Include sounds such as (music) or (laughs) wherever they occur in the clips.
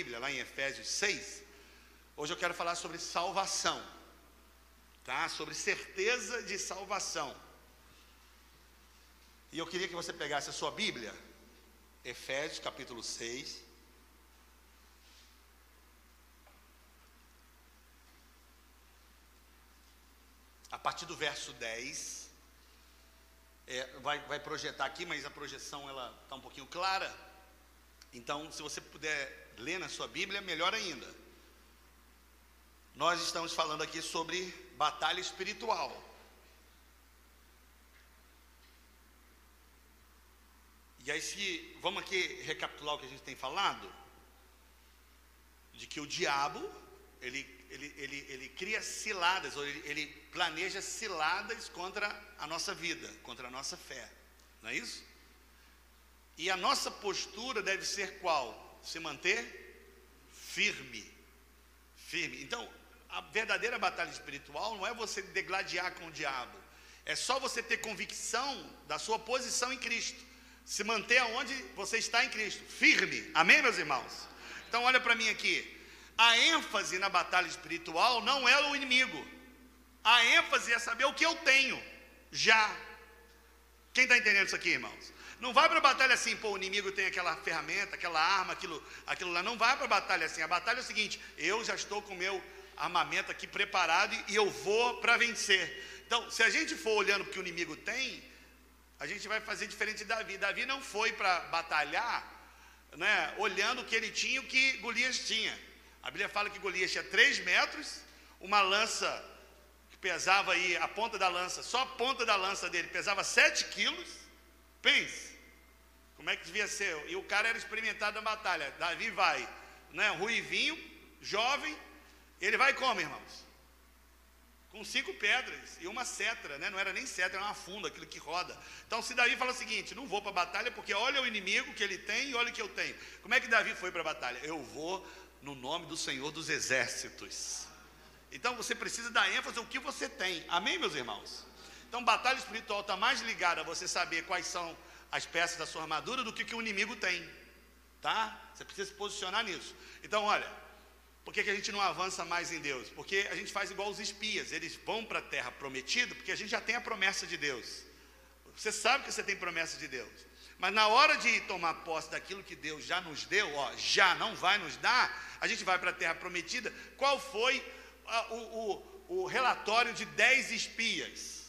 Bíblia, lá em Efésios 6, hoje eu quero falar sobre salvação, tá? Sobre certeza de salvação. E eu queria que você pegasse a sua Bíblia, Efésios capítulo 6. A partir do verso 10, é, vai, vai projetar aqui, mas a projeção ela está um pouquinho clara. Então, se você puder ler na sua Bíblia, melhor ainda. Nós estamos falando aqui sobre batalha espiritual. E aí, se vamos aqui recapitular o que a gente tem falado, de que o diabo ele, ele, ele, ele cria ciladas, ou ele, ele planeja ciladas contra a nossa vida, contra a nossa fé, não é isso? E a nossa postura deve ser qual? Se manter firme, firme. Então, a verdadeira batalha espiritual não é você degladiar com o diabo, é só você ter convicção da sua posição em Cristo se manter aonde você está em Cristo, firme. Amém, meus irmãos? Então, olha para mim aqui. A ênfase na batalha espiritual não é o inimigo. A ênfase é saber o que eu tenho já. Quem está entendendo isso aqui, irmãos? Não vai para a batalha assim, pô, o inimigo tem aquela ferramenta, aquela arma, aquilo, aquilo lá. Não vai para a batalha assim. A batalha é o seguinte: eu já estou com o meu armamento aqui preparado e eu vou para vencer. Então, se a gente for olhando o que o inimigo tem, a gente vai fazer diferente de Davi. Davi não foi para batalhar, né, olhando o que ele tinha e o que Golias tinha. A Bíblia fala que Golias tinha 3 metros, uma lança que pesava aí, a ponta da lança, só a ponta da lança dele pesava 7 quilos. Pense, como é que devia ser? E o cara era experimentado na batalha. Davi vai, né, ruivinho, jovem, ele vai como, irmãos? com cinco pedras e uma cetra, né? não era nem cetra, era uma funda, aquilo que roda. Então, se Davi fala o seguinte: não vou para a batalha porque olha o inimigo que ele tem e olha o que eu tenho. Como é que Davi foi para a batalha? Eu vou no nome do Senhor dos Exércitos. Então, você precisa dar ênfase ao que você tem. Amém, meus irmãos? Então, batalha espiritual está mais ligada a você saber quais são as peças da sua armadura do que o que o inimigo tem. Tá? Você precisa se posicionar nisso. Então, olha, por que, que, a gente não avança mais em Deus? Porque a gente faz igual os espias, eles vão para a terra prometida, porque a gente já tem a promessa de Deus. Você sabe que você tem promessa de Deus. Mas na hora de tomar posse daquilo que Deus já nos deu, ó, já não vai nos dar, a gente vai para a terra prometida. Qual foi a, o, o, o relatório de dez espias?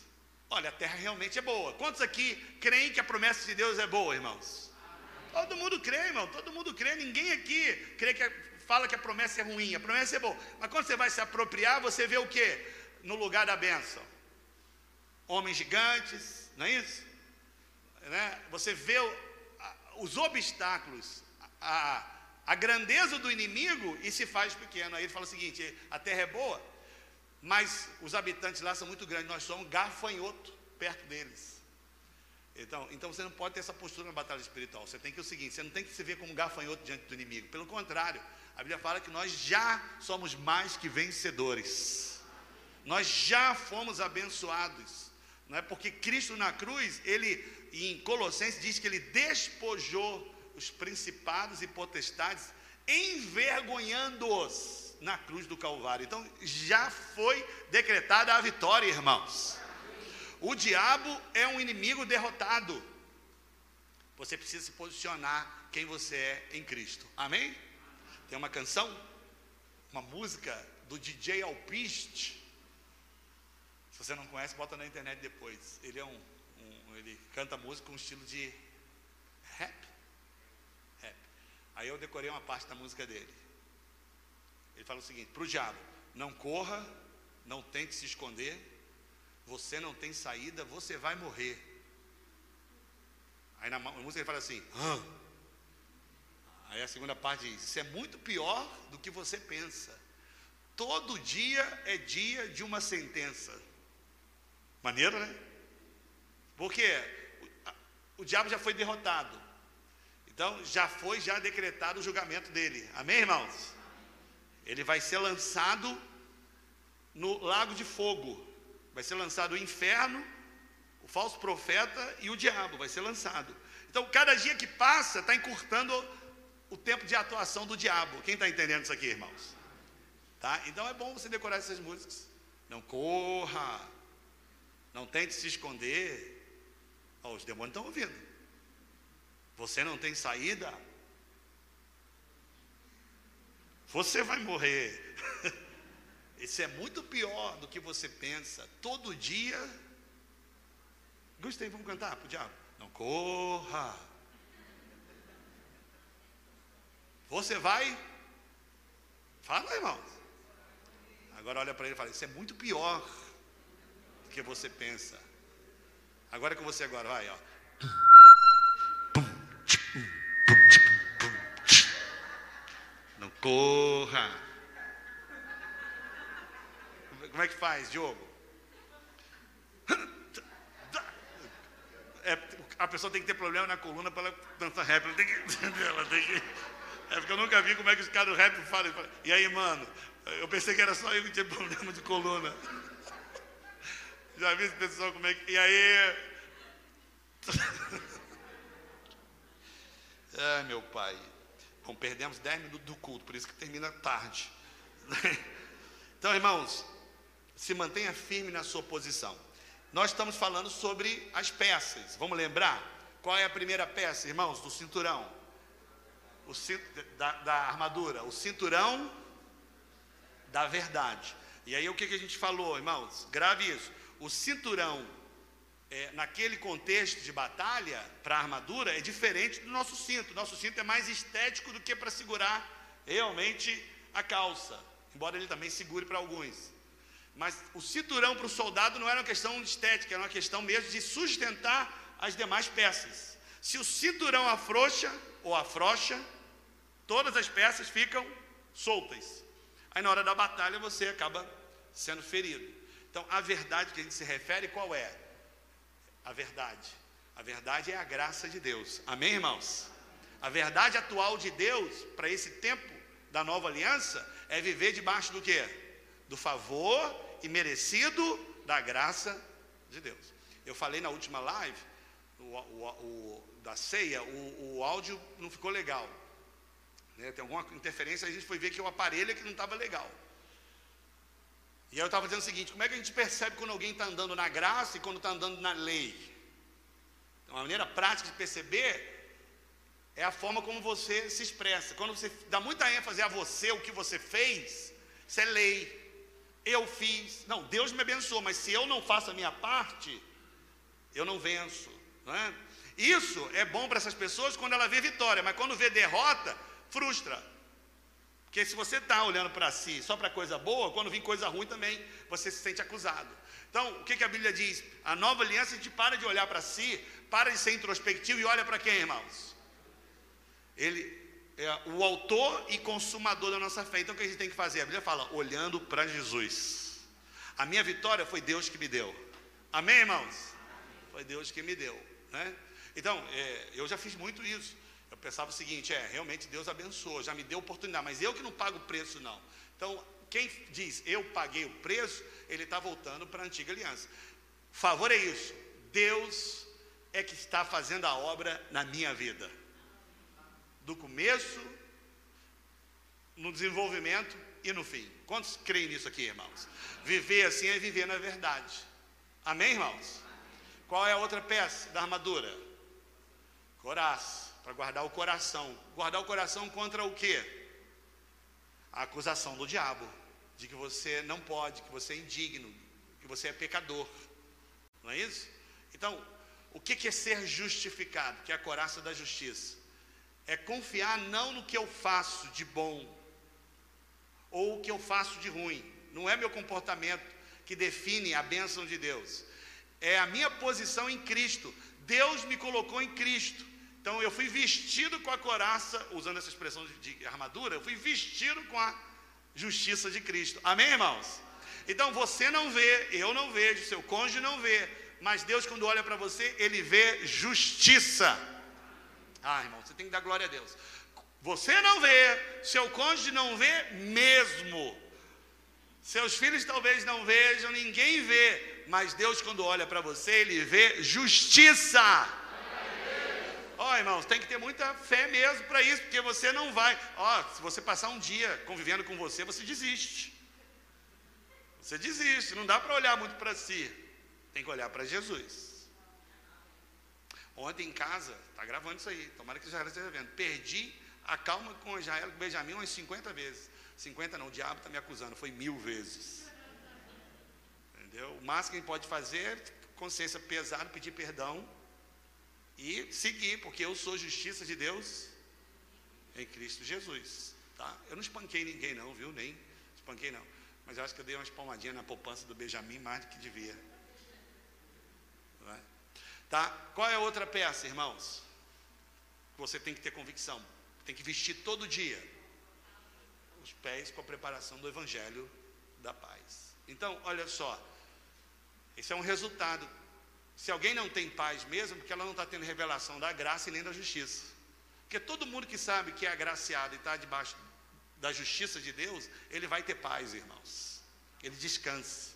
Olha, a terra realmente é boa. Quantos aqui creem que a promessa de Deus é boa, irmãos? Todo mundo crê, irmão, todo mundo crê. Ninguém aqui crê que a fala que a promessa é ruim, a promessa é boa. Mas quando você vai se apropriar, você vê o que? No lugar da bênção. Homens gigantes, não é isso? Né? Você vê o, a, os obstáculos, a, a grandeza do inimigo e se faz pequeno. Aí ele fala o seguinte: a terra é boa, mas os habitantes lá são muito grandes, nós somos gafanhoto perto deles. Então, então você não pode ter essa postura na batalha espiritual. Você tem que o seguinte: você não tem que se ver como gafanhoto diante do inimigo. Pelo contrário, a Bíblia fala que nós já somos mais que vencedores. Nós já fomos abençoados. Não é porque Cristo na cruz, ele em Colossenses diz que ele despojou os principados e potestades, envergonhando-os na cruz do Calvário. Então já foi decretada a vitória, irmãos. O diabo é um inimigo derrotado. Você precisa se posicionar quem você é em Cristo. Amém? Tem uma canção, uma música do DJ Alpiste. Se você não conhece, bota na internet depois. Ele é um, um ele canta música com um estilo de rap. Rap. Aí eu decorei uma parte da música dele. Ele fala o seguinte: para o diabo, não corra, não tente se esconder, você não tem saída, você vai morrer. Aí na música ele fala assim: ah, Aí a segunda parte diz: Isso é muito pior do que você pensa. Todo dia é dia de uma sentença. Maneiro, né? Porque o, o diabo já foi derrotado. Então já foi já decretado o julgamento dele. Amém, irmãos? Ele vai ser lançado no lago de fogo. Vai ser lançado o inferno, o falso profeta e o diabo vai ser lançado. Então, cada dia que passa está encurtando o tempo de atuação do diabo. Quem está entendendo isso aqui, irmãos? Tá? Então é bom você decorar essas músicas. Não corra, não tente se esconder. Oh, os demônios estão ouvindo. Você não tem saída. Você vai morrer. (laughs) Isso é muito pior do que você pensa. Todo dia. Gostei, vamos cantar para o diabo. Não corra. Você vai? Fala, irmãos. Agora olha para ele e fala: Isso é muito pior do que você pensa. Agora é com você agora, vai, ó. Corra. Como é que faz, Diogo? É, a pessoa tem que ter problema na coluna para ela dançar rap. Ela tem que, (laughs) ela tem que, é porque eu nunca vi como é que os caras do rap falam. E aí, mano, eu pensei que era só eu que tinha problema de coluna. Já vi esse pessoal como é que. E aí. Ai, (laughs) meu pai. Bom, perdemos 10 minutos do culto, por isso que termina tarde. (laughs) Então, irmãos, se mantenha firme na sua posição. Nós estamos falando sobre as peças. Vamos lembrar? Qual é a primeira peça, irmãos, do cinturão? O cinto, da, da armadura. O cinturão da verdade. E aí o que, que a gente falou, irmãos? Grave isso. O cinturão é, naquele contexto de batalha, para a armadura, é diferente do nosso cinto. Nosso cinto é mais estético do que para segurar realmente a calça, embora ele também segure para alguns. Mas o cinturão para o soldado não era uma questão estética, era uma questão mesmo de sustentar as demais peças. Se o cinturão afrouxa ou afrocha, todas as peças ficam soltas. Aí na hora da batalha você acaba sendo ferido. Então a verdade que a gente se refere qual é? A verdade. A verdade é a graça de Deus. Amém, irmãos? A verdade atual de Deus para esse tempo da nova aliança é viver debaixo do quê? Do favor e merecido da graça de Deus. Eu falei na última live, o, o, o da ceia, o, o, áudio não ficou legal. Né? Tem alguma interferência, a gente foi ver que o aparelho é que não estava legal. E eu estava dizendo o seguinte: como é que a gente percebe quando alguém está andando na graça e quando está andando na lei? Uma maneira prática de perceber é a forma como você se expressa. Quando você dá muita ênfase a você, o que você fez, isso é lei. Eu fiz. Não, Deus me abençoou, mas se eu não faço a minha parte, eu não venço. Não é? Isso é bom para essas pessoas quando ela vê vitória, mas quando vê derrota, frustra. Porque se você está olhando para si só para coisa boa, quando vir coisa ruim também você se sente acusado. Então, o que, que a Bíblia diz? A nova aliança a gente para de olhar para si, para de ser introspectivo e olha para quem, irmãos? Ele é o autor e consumador da nossa fé. Então, o que a gente tem que fazer? A Bíblia fala, olhando para Jesus. A minha vitória foi Deus que me deu. Amém, irmãos? Foi Deus que me deu. Né? Então, é, eu já fiz muito isso. Pensava o seguinte: é, realmente Deus abençoou, já me deu oportunidade, mas eu que não pago o preço, não. Então, quem diz eu paguei o preço, ele está voltando para a antiga aliança. Favor é isso. Deus é que está fazendo a obra na minha vida. Do começo, no desenvolvimento e no fim. Quantos creem nisso aqui, irmãos? Viver assim é viver na verdade. Amém, irmãos? Qual é a outra peça da armadura? Coraça para guardar o coração. Guardar o coração contra o quê? A acusação do diabo, de que você não pode, que você é indigno, que você é pecador. Não é isso? Então, o que é ser justificado? Que é a coraça da justiça. É confiar não no que eu faço de bom, ou o que eu faço de ruim. Não é meu comportamento que define a bênção de Deus. É a minha posição em Cristo. Deus me colocou em Cristo. Então eu fui vestido com a coraça, usando essa expressão de, de armadura, eu fui vestido com a justiça de Cristo. Amém, irmãos? Então você não vê, eu não vejo, seu cônjuge não vê, mas Deus, quando olha para você, ele vê justiça. Ah, irmão, você tem que dar glória a Deus. Você não vê, seu cônjuge não vê mesmo. Seus filhos talvez não vejam, ninguém vê, mas Deus, quando olha para você, ele vê justiça. Ó oh, irmãos, tem que ter muita fé mesmo para isso, porque você não vai. Ó, se você passar um dia convivendo com você, você desiste. Você desiste, não dá para olhar muito para si. Tem que olhar para Jesus. Ontem em casa, está gravando isso aí, tomara que Israel esteja vendo. Perdi a calma com Israel e Benjamin umas 50 vezes. 50 não, o diabo está me acusando, foi mil vezes. Entendeu? O máximo que a gente pode fazer, consciência pesada, pedir perdão e seguir, porque eu sou justiça de Deus em Cristo Jesus. Tá? Eu não espanquei ninguém, não, viu? Nem espanquei, não. Mas eu acho que eu dei umas palmadinhas na poupança do Benjamin mais do que devia. É? Tá? Qual é a outra peça, irmãos? Você tem que ter convicção. Tem que vestir todo dia os pés com a preparação do Evangelho da paz. Então, olha só. Esse é um resultado. Se alguém não tem paz mesmo, porque ela não está tendo revelação da graça e nem da justiça. Porque todo mundo que sabe que é agraciado e está debaixo da justiça de Deus, ele vai ter paz, irmãos. Ele descansa,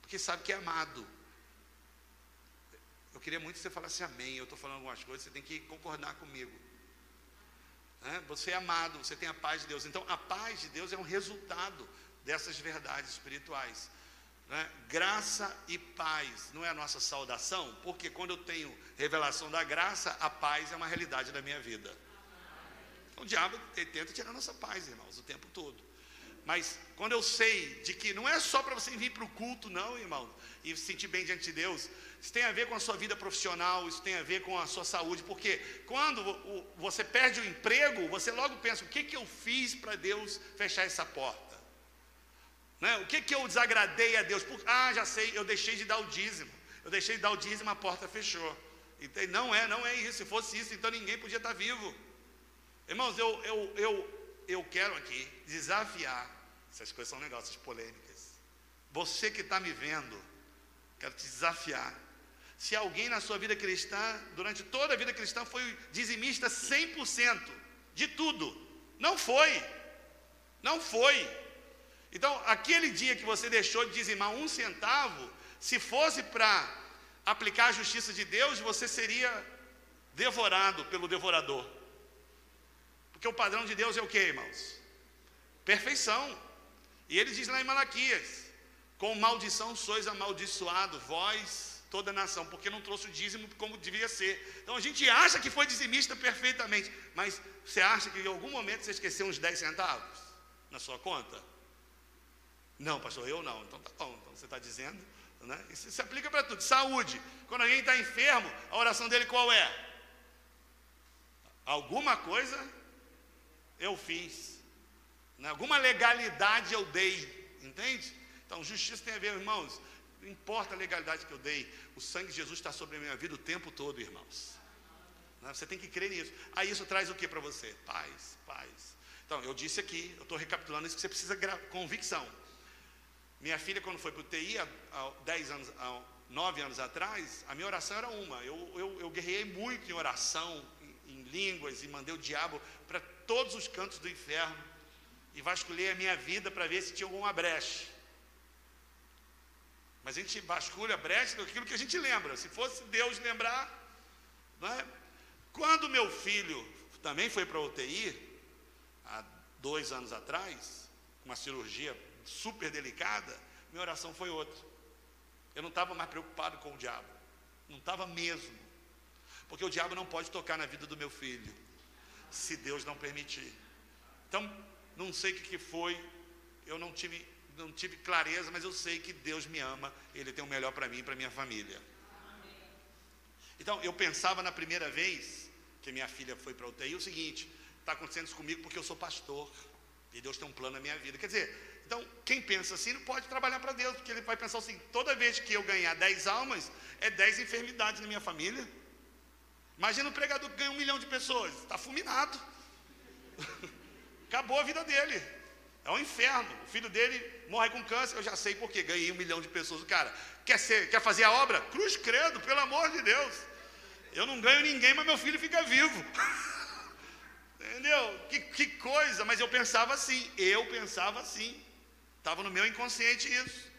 porque sabe que é amado. Eu queria muito que você falasse amém. Eu estou falando algumas coisas, você tem que concordar comigo. Você é amado, você tem a paz de Deus. Então, a paz de Deus é um resultado dessas verdades espirituais. Né? Graça e paz não é a nossa saudação, porque quando eu tenho revelação da graça, a paz é uma realidade da minha vida. O diabo tenta tirar nossa paz, irmãos, o tempo todo. Mas quando eu sei de que não é só para você vir para o culto, não, irmão, e se sentir bem diante de Deus, isso tem a ver com a sua vida profissional, isso tem a ver com a sua saúde, porque quando você perde o emprego, você logo pensa: o que, que eu fiz para Deus fechar essa porta? Né? O que, que eu desagradei a Deus? Por, ah, já sei, eu deixei de dar o dízimo, eu deixei de dar o dízimo, a porta fechou. Então, não é, não é isso. Se fosse isso, então ninguém podia estar vivo. Irmãos, eu, eu, eu, eu quero aqui desafiar, essas coisas são negócios polêmicas. Você que está me vendo, quero te desafiar. Se alguém na sua vida cristã, durante toda a vida cristã, foi dizimista 100% de tudo, não foi. Não foi. Então, aquele dia que você deixou de dizimar um centavo, se fosse para aplicar a justiça de Deus, você seria devorado pelo devorador. Porque o padrão de Deus é o que, irmãos? Perfeição. E ele diz lá em Malaquias: Com maldição sois amaldiçoados, vós, toda a nação, porque não trouxe o dízimo como devia ser. Então a gente acha que foi dizimista perfeitamente, mas você acha que em algum momento você esqueceu uns 10 centavos na sua conta? Não, pastor, eu não. Então tá bom, então você está dizendo, né? Isso se aplica para tudo. Saúde. Quando alguém está enfermo, a oração dele qual é? Alguma coisa eu fiz. Né? Alguma legalidade eu dei, entende? Então, justiça tem a ver, irmãos, não importa a legalidade que eu dei, o sangue de Jesus está sobre a minha vida o tempo todo, irmãos. Né? Você tem que crer nisso. Aí isso traz o que para você? Paz, paz. Então, eu disse aqui, eu estou recapitulando isso, que você precisa convicção. Minha filha, quando foi para o TI, há, há 10 anos, há 9 anos atrás, a minha oração era uma. Eu, eu, eu guerrei muito em oração, em, em línguas, e mandei o diabo para todos os cantos do inferno e vasculhei a minha vida para ver se tinha alguma brecha. Mas a gente vasculha a brecha daquilo que a gente lembra. Se fosse Deus lembrar, não é? Quando meu filho também foi para a UTI, há dois anos atrás, uma cirurgia super delicada, minha oração foi outra. Eu não estava mais preocupado com o diabo. Não estava mesmo. Porque o diabo não pode tocar na vida do meu filho se Deus não permitir. Então, não sei o que foi, eu não tive, não tive clareza, mas eu sei que Deus me ama, Ele tem o melhor para mim e para minha família. Então, eu pensava na primeira vez que minha filha foi para a UTI, o seguinte: está acontecendo isso comigo porque eu sou pastor, e Deus tem um plano na minha vida. Quer dizer, então, quem pensa assim não pode trabalhar para Deus, porque ele vai pensar assim: toda vez que eu ganhar 10 almas, é 10 enfermidades na minha família. Imagina um pregador que ganha um milhão de pessoas, está fulminado. (laughs) Acabou a vida dele. É um inferno. O filho dele morre com câncer. Eu já sei por quê. Ganhei um milhão de pessoas. O cara quer, ser, quer fazer a obra? Cruz credo, pelo amor de Deus. Eu não ganho ninguém, mas meu filho fica vivo. (laughs) Entendeu? Que, que coisa. Mas eu pensava assim. Eu pensava assim. Estava no meu inconsciente isso.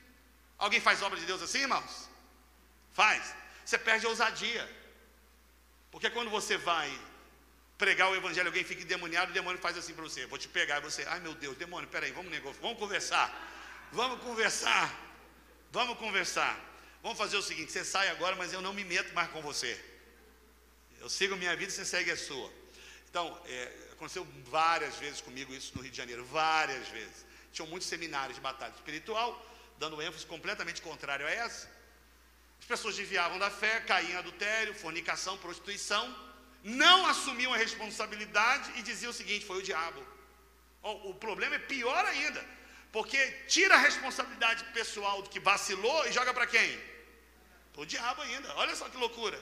Alguém faz obra de Deus assim, irmãos? Faz. Você perde a ousadia. Porque quando você vai pregar o evangelho, alguém fica endemoniado, o demônio faz assim para você, vou te pegar, e você, ai meu Deus, demônio, peraí, vamos negociar, vamos conversar, vamos conversar, vamos conversar, vamos fazer o seguinte, você sai agora, mas eu não me meto mais com você, eu sigo minha vida você segue a sua. Então, é, aconteceu várias vezes comigo isso no Rio de Janeiro, várias vezes. Tinham muitos seminários de batalha espiritual, dando ênfase completamente contrário a essa. As pessoas desviavam da fé, caíam em adultério, fornicação, prostituição, não assumiam a responsabilidade e diziam o seguinte: foi o diabo. O, problema é pior ainda, porque tira a responsabilidade pessoal do que vacilou e joga para quem? O diabo ainda. Olha só que loucura.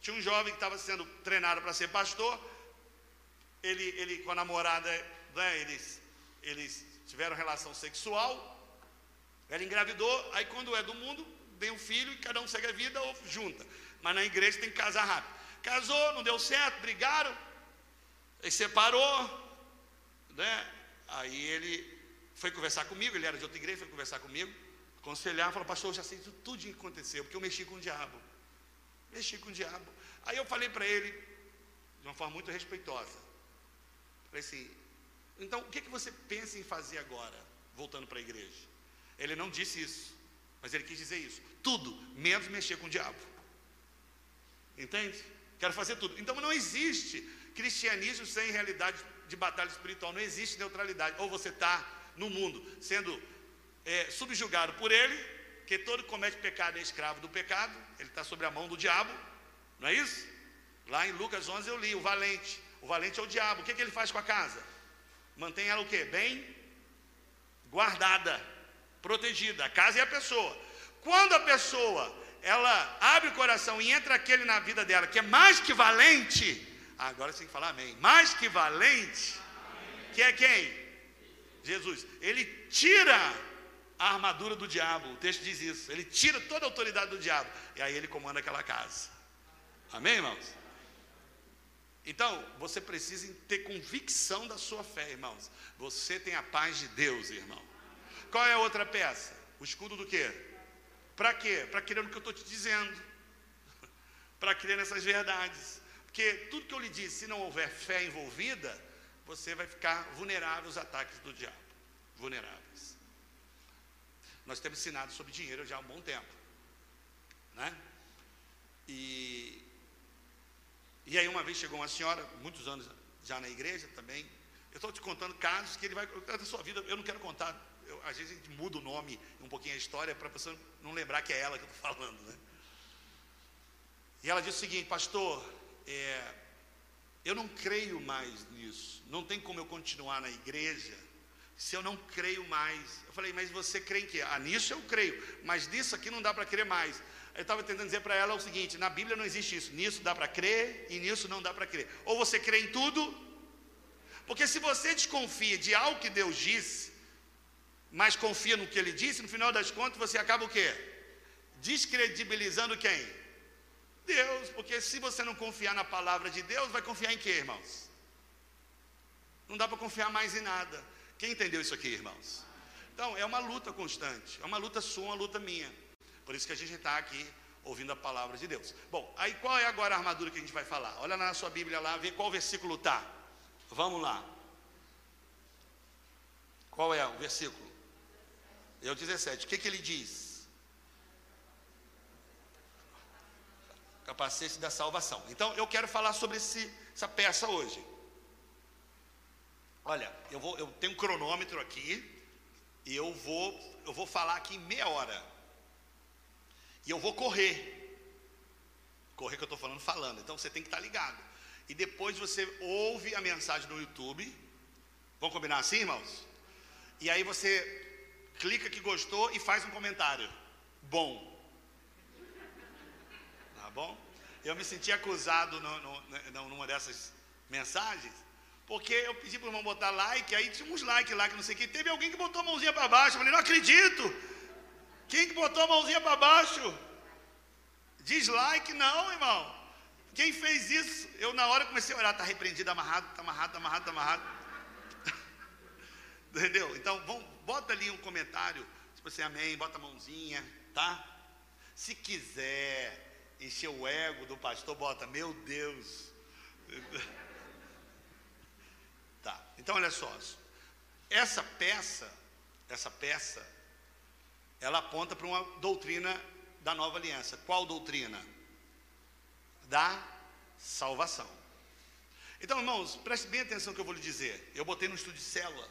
Tinha um jovem que estava sendo treinado para ser pastor. Ele, ele com a namorada, né, eles, eles tiveram relação sexual. Ela engravidou. Aí, quando é do mundo, tem um filho e cada um segue a vida ou junta. Mas na igreja tem que casar rápido. Casou, não deu certo, brigaram, ele separou, né? Aí ele foi conversar comigo, ele era de outra igreja, foi conversar comigo, aconselhar, falou, pastor, eu já sei tudo o que aconteceu, porque eu mexi com o diabo. Mexi com o diabo. Aí eu falei para ele, de uma forma muito respeitosa, falei assim, então o que, que você pensa em fazer agora, voltando para a igreja? Ele não disse isso, mas ele quis dizer isso. Tudo, menos mexer com o diabo. Entende? Quero fazer tudo. Então não existe cristianismo sem realidade de batalha espiritual. Não existe neutralidade. Ou você está no mundo sendo é, subjugado por ele, que todo comete pecado é escravo do pecado, ele está sobre a mão do diabo, não é isso? Lá em Lucas 11 eu li, o valente. O valente é o diabo. O que, que ele faz com a casa? Mantém ela o quê? Bem guardada, protegida. A casa é a pessoa. Quando a pessoa ela abre o coração e entra aquele na vida dela que é mais que valente, agora você tem que falar amém. Mais que valente, que é quem? Jesus. Ele tira a armadura do diabo. O texto diz isso. Ele tira toda a autoridade do diabo. E aí ele comanda aquela casa. Amém, irmãos? Então, você precisa ter convicção da sua fé, irmãos. Você tem a paz de Deus, irmão. Qual é a outra peça? O escudo do quê? Para quê? Para crer no que eu estou te dizendo. (laughs) Para crer nessas verdades. Porque tudo que eu lhe disse, se não houver fé envolvida, você vai ficar vulnerável aos ataques do diabo. Vulneráveis. Nós temos ensinado sobre dinheiro já há um bom tempo. Né? E, e aí uma vez chegou uma senhora, muitos anos já na igreja também. Eu estou te contando casos que ele vai. Da sua vida, eu não quero contar eu, às vezes a gente muda o nome, um pouquinho a história, para a pessoa não lembrar que é ela que eu estou (laughs) falando. Né? E ela disse o seguinte, pastor, é, eu não creio mais nisso, não tem como eu continuar na igreja se eu não creio mais. Eu falei, mas você crê em quê? Ah, nisso eu creio, mas nisso aqui não dá para crer mais. Eu estava tentando dizer para ela o seguinte: na Bíblia não existe isso, nisso dá para crer e nisso não dá para crer. Ou você crê em tudo, porque se você desconfia de algo que Deus disse, mas confia no que ele disse, no final das contas você acaba o quê? Descredibilizando quem? Deus, porque se você não confiar na palavra de Deus, vai confiar em quê, irmãos? Não dá para confiar mais em nada. Quem entendeu isso aqui, irmãos? Então, é uma luta constante, é uma luta sua, uma luta minha. Por isso que a gente está aqui ouvindo a palavra de Deus. Bom, aí qual é agora a armadura que a gente vai falar? Olha na sua Bíblia lá, vê qual versículo está. Vamos lá. Qual é o versículo? É o 17. O que, que ele diz? Capacete da salvação. Então eu quero falar sobre esse, essa peça hoje. Olha, eu, vou, eu tenho um cronômetro aqui e eu vou, eu vou falar aqui em meia hora. E eu vou correr. Correr que eu estou falando, falando. Então você tem que estar tá ligado. E depois você ouve a mensagem no YouTube. Vamos combinar assim, irmãos? E aí você clica que gostou e faz um comentário. Bom. Tá bom? Eu me senti acusado no, no, numa dessas mensagens, porque eu pedi para o irmão botar like, aí tinha uns likes lá que não sei o que. Teve alguém que botou a mãozinha para baixo. Eu falei, não acredito. Quem que botou a mãozinha para baixo? Dislike, não, irmão. Quem fez isso? Eu na hora comecei a orar, está repreendido, amarrado, está amarrado, está amarrado, está amarrado. (laughs) Entendeu? Então, bota ali um comentário, tipo assim, amém, bota a mãozinha, tá? Se quiser encher o ego do pastor, bota, meu Deus. (laughs) Então olha só, essa peça, essa peça, ela aponta para uma doutrina da nova aliança. Qual doutrina? Da salvação. Então, irmãos, preste bem atenção no que eu vou lhe dizer. Eu botei no estudo de célula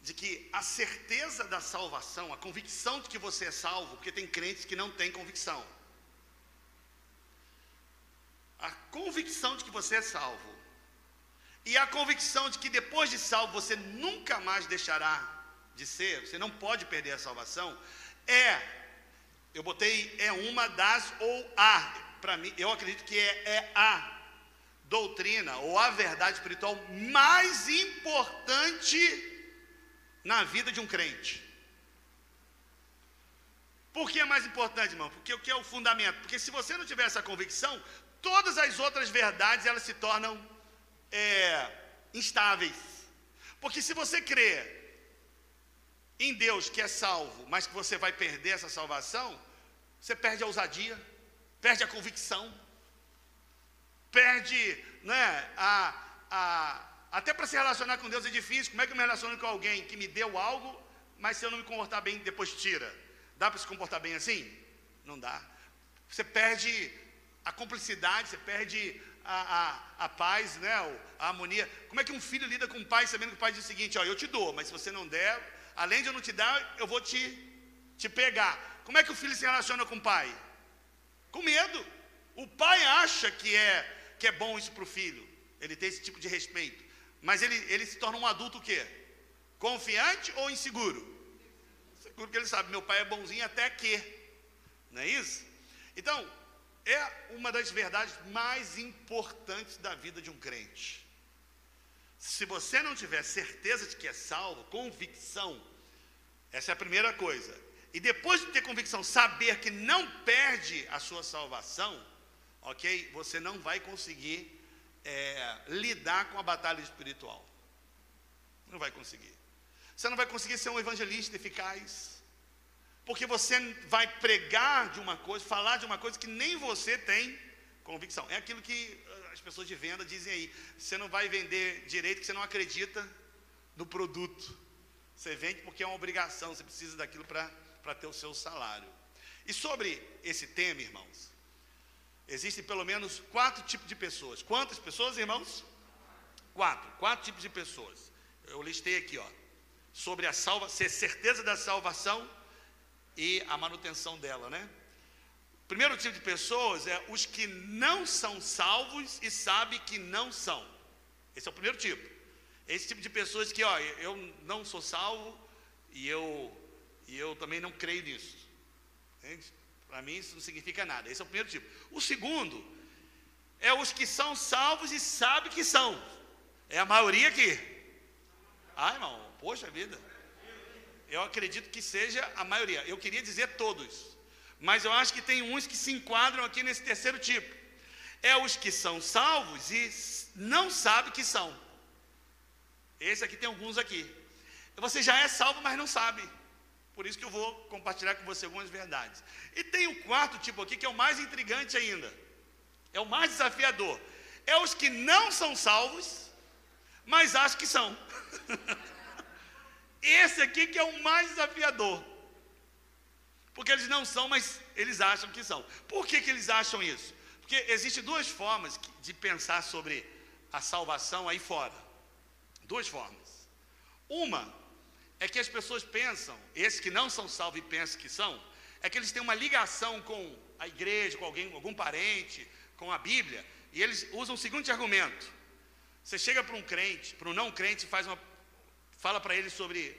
de que a certeza da salvação, a convicção de que você é salvo, porque tem crentes que não têm convicção. A convicção de que você é salvo e a convicção de que depois de salvo você nunca mais deixará de ser, você não pode perder a salvação, é, eu botei é uma das ou a, para mim, eu acredito que é, é a doutrina ou a verdade espiritual mais importante na vida de um crente. Por que é mais importante, irmão? Porque o que é o fundamento? Porque se você não tiver essa convicção, todas as outras verdades elas se tornam é, instáveis. Porque se você crê em Deus que é salvo, mas que você vai perder essa salvação, você perde a ousadia, perde a convicção, perde né, a, a, até para se relacionar com Deus é difícil. Como é que eu me relaciono com alguém que me deu algo, mas se eu não me comportar bem, depois tira? Dá para se comportar bem assim? Não dá. Você perde a cumplicidade, você perde a, a, a paz, né? a harmonia. Como é que um filho lida com o pai, sabendo que o pai diz o seguinte: ó, eu te dou, mas se você não der, além de eu não te dar, eu vou te, te pegar. Como é que o filho se relaciona com o pai? Com medo. O pai acha que é, que é bom isso para o filho. Ele tem esse tipo de respeito. Mas ele, ele se torna um adulto o quê? Confiante ou inseguro? Seguro que ele sabe, meu pai é bonzinho até que. Não é isso? Então, é uma das verdades mais importantes da vida de um crente. Se você não tiver certeza de que é salvo, convicção, essa é a primeira coisa. E depois de ter convicção, saber que não perde a sua salvação, ok? Você não vai conseguir é, lidar com a batalha espiritual. Não vai conseguir. Você não vai conseguir ser um evangelista eficaz. Porque você vai pregar de uma coisa, falar de uma coisa que nem você tem convicção. É aquilo que as pessoas de venda dizem aí. Você não vai vender direito que você não acredita no produto. Você vende porque é uma obrigação, você precisa daquilo para ter o seu salário. E sobre esse tema, irmãos, Existem pelo menos quatro tipos de pessoas. Quantas pessoas, irmãos? Quatro. Quatro tipos de pessoas. Eu listei aqui, ó. Sobre a salva, ser certeza da salvação e a manutenção dela, né? Primeiro tipo de pessoas é os que não são salvos e sabem que não são. Esse é o primeiro tipo. Esse tipo de pessoas que, ó, eu não sou salvo e eu, e eu também não creio nisso. Para mim isso não significa nada. Esse é o primeiro tipo. O segundo é os que são salvos e sabem que são. É a maioria aqui. Ah, irmão, poxa vida. Eu acredito que seja a maioria. Eu queria dizer todos. Mas eu acho que tem uns que se enquadram aqui nesse terceiro tipo. É os que são salvos e não sabem que são. Esse aqui tem alguns aqui. Você já é salvo, mas não sabe. Por isso que eu vou compartilhar com você algumas verdades. E tem o quarto tipo aqui, que é o mais intrigante ainda. É o mais desafiador. É os que não são salvos, mas acham que são. (laughs) Esse aqui que é o mais desafiador. Porque eles não são, mas eles acham que são. Por que, que eles acham isso? Porque existem duas formas de pensar sobre a salvação aí fora. Duas formas. Uma é que as pessoas pensam, esses que não são salvos e pensam que são, é que eles têm uma ligação com a igreja, com alguém, algum parente, com a Bíblia, e eles usam o seguinte argumento: você chega para um crente, para um não crente, faz uma, fala para ele sobre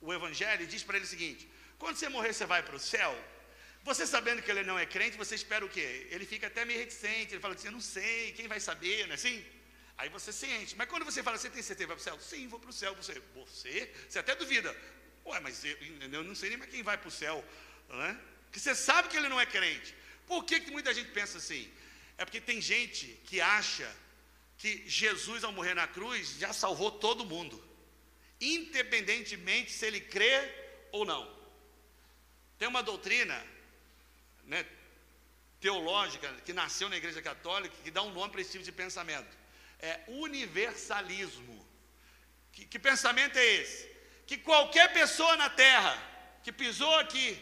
o Evangelho e diz para ele o seguinte: quando você morrer, você vai para o céu. Você sabendo que ele não é crente, você espera o quê? Ele fica até meio reticente, ele fala assim: eu não sei, quem vai saber, não é assim? Aí você sente. Mas quando você fala, você tem certeza, vai para o céu? Sim, vou para o céu. Você, você, você até duvida. Ué, mas eu, eu não sei nem mais quem vai para o céu. Né? Porque você sabe que ele não é crente. Por que, que muita gente pensa assim? É porque tem gente que acha que Jesus, ao morrer na cruz, já salvou todo mundo. Independentemente se ele crê ou não. Tem uma doutrina né, teológica que nasceu na Igreja Católica que dá um nome para esse tipo de pensamento é universalismo. Que, que pensamento é esse? Que qualquer pessoa na terra que pisou aqui,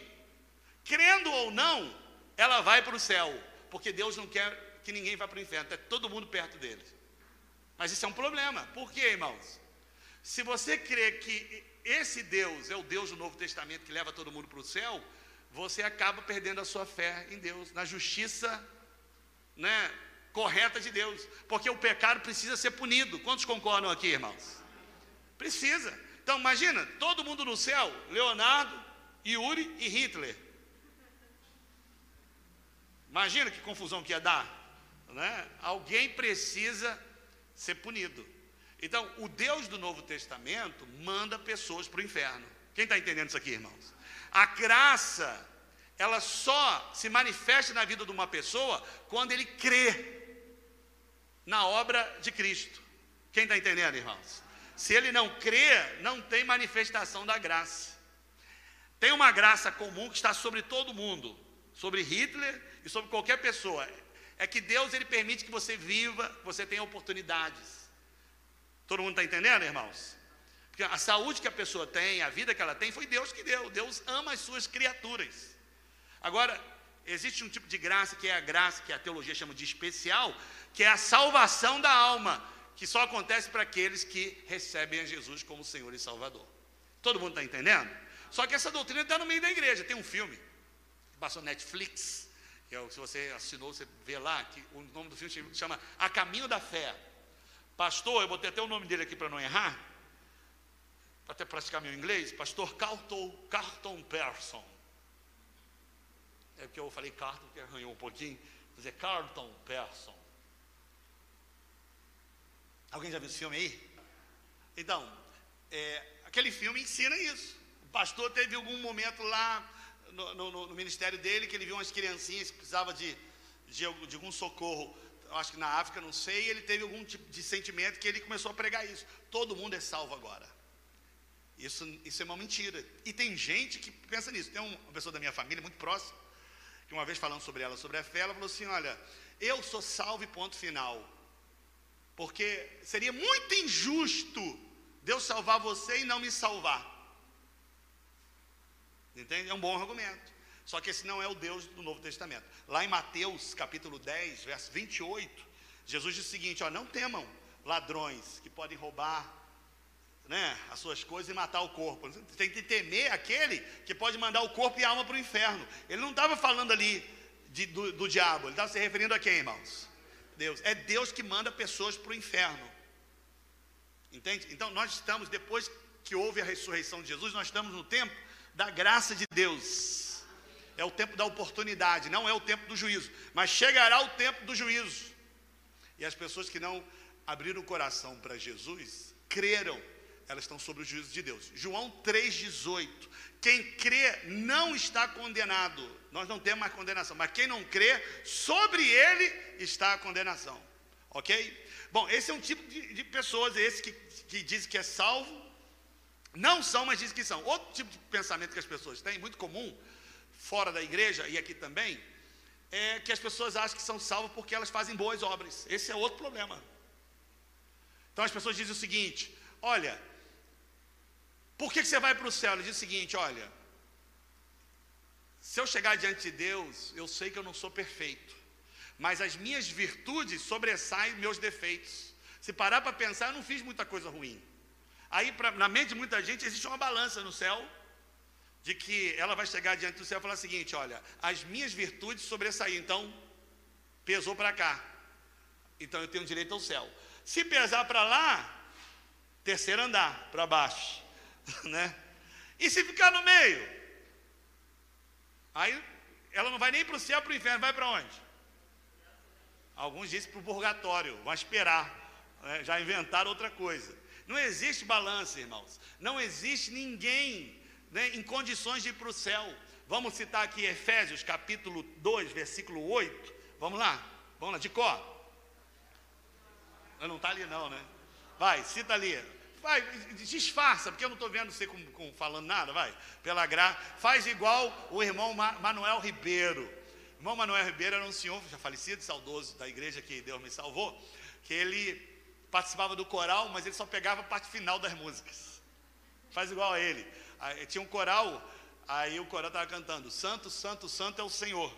crendo ou não, ela vai para o céu, porque Deus não quer que ninguém vá para o inferno, é todo mundo perto dele. Mas isso é um problema. Por quê, irmãos? Se você crê que esse Deus é o Deus do Novo Testamento que leva todo mundo para o céu, você acaba perdendo a sua fé em Deus, na justiça né, correta de Deus, porque o pecado precisa ser punido. Quantos concordam aqui, irmãos? Precisa. Então, imagina, todo mundo no céu, Leonardo, Yuri e Hitler. Imagina que confusão que ia dar. Né? Alguém precisa ser punido. Então, o Deus do Novo Testamento manda pessoas para o inferno. Quem está entendendo isso aqui, irmãos? A graça, ela só se manifesta na vida de uma pessoa quando ele crê na obra de Cristo. Quem está entendendo, irmãos? Se ele não crê, não tem manifestação da graça. Tem uma graça comum que está sobre todo mundo, sobre Hitler e sobre qualquer pessoa. É que Deus ele permite que você viva, que você tenha oportunidades. Todo mundo está entendendo, irmãos? Porque a saúde que a pessoa tem, a vida que ela tem, foi Deus que deu. Deus ama as suas criaturas. Agora, existe um tipo de graça que é a graça que a teologia chama de especial, que é a salvação da alma que só acontece para aqueles que recebem a Jesus como Senhor e Salvador. Todo mundo está entendendo? Só que essa doutrina está no meio da igreja. Tem um filme que passou Netflix, que é, se você assinou, você vê lá, que o nome do filme chama A Caminho da Fé. Pastor, eu botei até o nome dele aqui para não errar, para até praticar meu inglês, pastor Carlton, Carlton Person. É porque eu falei Carlton, que arranhou um pouquinho, mas é Carlton Person. Alguém já viu esse filme aí? Então, é, aquele filme ensina isso. O pastor teve algum momento lá no, no, no, ministério dele que ele viu umas criancinhas que precisavam de, de, de algum socorro, acho que na África, não sei, ele teve algum tipo de sentimento que ele começou a pregar isso. Todo mundo é salvo agora. Isso, isso é uma mentira. E tem gente que pensa nisso. Tem uma pessoa da minha família muito próxima, que uma vez falando sobre ela, sobre a fé, ela falou assim: Olha, eu sou salvo e ponto final. Porque seria muito injusto Deus salvar você e não me salvar. Entende? É um bom argumento. Só que esse não é o Deus do Novo Testamento. Lá em Mateus, capítulo 10, verso 28, Jesus diz o seguinte: ó, não temam ladrões que podem roubar né, as suas coisas e matar o corpo. Tem que temer aquele que pode mandar o corpo e a alma para o inferno. Ele não estava falando ali de, do, do diabo, ele estava se referindo a quem, irmãos? Deus. É Deus que manda pessoas para o inferno. Entende? Então nós estamos, depois que houve a ressurreição de Jesus, nós estamos no tempo da graça de Deus. É o tempo da oportunidade, não é o tempo do juízo. Mas chegará o tempo do juízo. E as pessoas que não abriram o coração para Jesus, creram, elas estão sob o juízo de Deus. João 3,18. Quem crê não está condenado. Nós não temos mais condenação, mas quem não crê, sobre ele está a condenação. Ok? Bom, esse é um tipo de, de pessoas, esse que, que dizem que é salvo, não são, mas dizem que são. Outro tipo de pensamento que as pessoas têm, muito comum, fora da igreja e aqui também, é que as pessoas acham que são salvas porque elas fazem boas obras. Esse é outro problema. Então as pessoas dizem o seguinte: olha, por que, você vai para o céu? Ele diz o seguinte: olha, se eu chegar diante de Deus, eu sei que eu não sou perfeito, mas as minhas virtudes sobressaem meus defeitos. Se parar para pensar, eu não fiz muita coisa ruim. Aí, pra, na mente de muita gente, existe uma balança no céu, de que ela vai chegar diante do céu e falar o seguinte: olha, as minhas virtudes sobressaíram, então pesou para cá, então eu tenho direito ao céu. Se pesar para lá, terceiro andar, para baixo, (laughs) né? E se ficar no meio, Aí ela não vai nem para o céu, para o inferno, vai para onde? Alguns dizem para o purgatório, vão esperar, né? já inventaram outra coisa. Não existe balança, irmãos. Não existe ninguém né, em condições de ir para o céu. Vamos citar aqui Efésios capítulo 2, versículo 8. Vamos lá, vamos lá, de cor. Não está ali não, né? Vai, cita ali. Vai, disfarça, porque eu não estou vendo você com, com, falando nada, vai. Pela graça. Faz igual o irmão Manuel Ribeiro. O irmão Manuel Ribeiro era um senhor já falecido, saudoso da igreja que Deus me salvou, que ele participava do coral, mas ele só pegava a parte final das músicas. Faz igual a ele. Aí, tinha um coral, aí o coral estava cantando: Santo, Santo, Santo é o Senhor.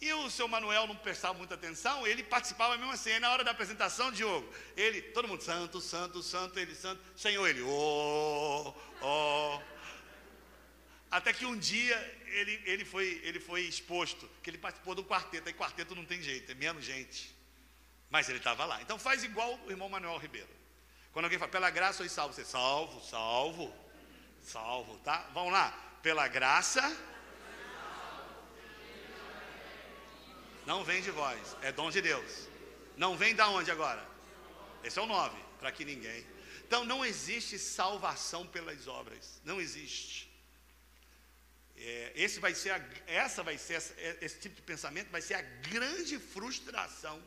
E o seu Manuel não prestava muita atenção, ele participava mesmo assim. Aí na hora da apresentação, Diogo, ele, todo mundo, Santo, Santo, Santo, ele, Santo, Senhor, ele, oh, oh. Até que um dia ele, ele, foi, ele foi exposto, que ele participou do quarteto, aí quarteto não tem jeito, é menos gente. Mas ele estava lá. Então faz igual o irmão Manuel Ribeiro. Quando alguém fala, pela graça sois salvo, você salvo, salvo, salvo, tá? Vamos lá. Pela graça. Não vem de vós, é dom de Deus. Não vem da onde agora? Esse é o 9, para que ninguém. Então não existe salvação pelas obras. Não existe. É, esse vai ser a, essa vai ser essa, é, esse tipo de pensamento vai ser a grande frustração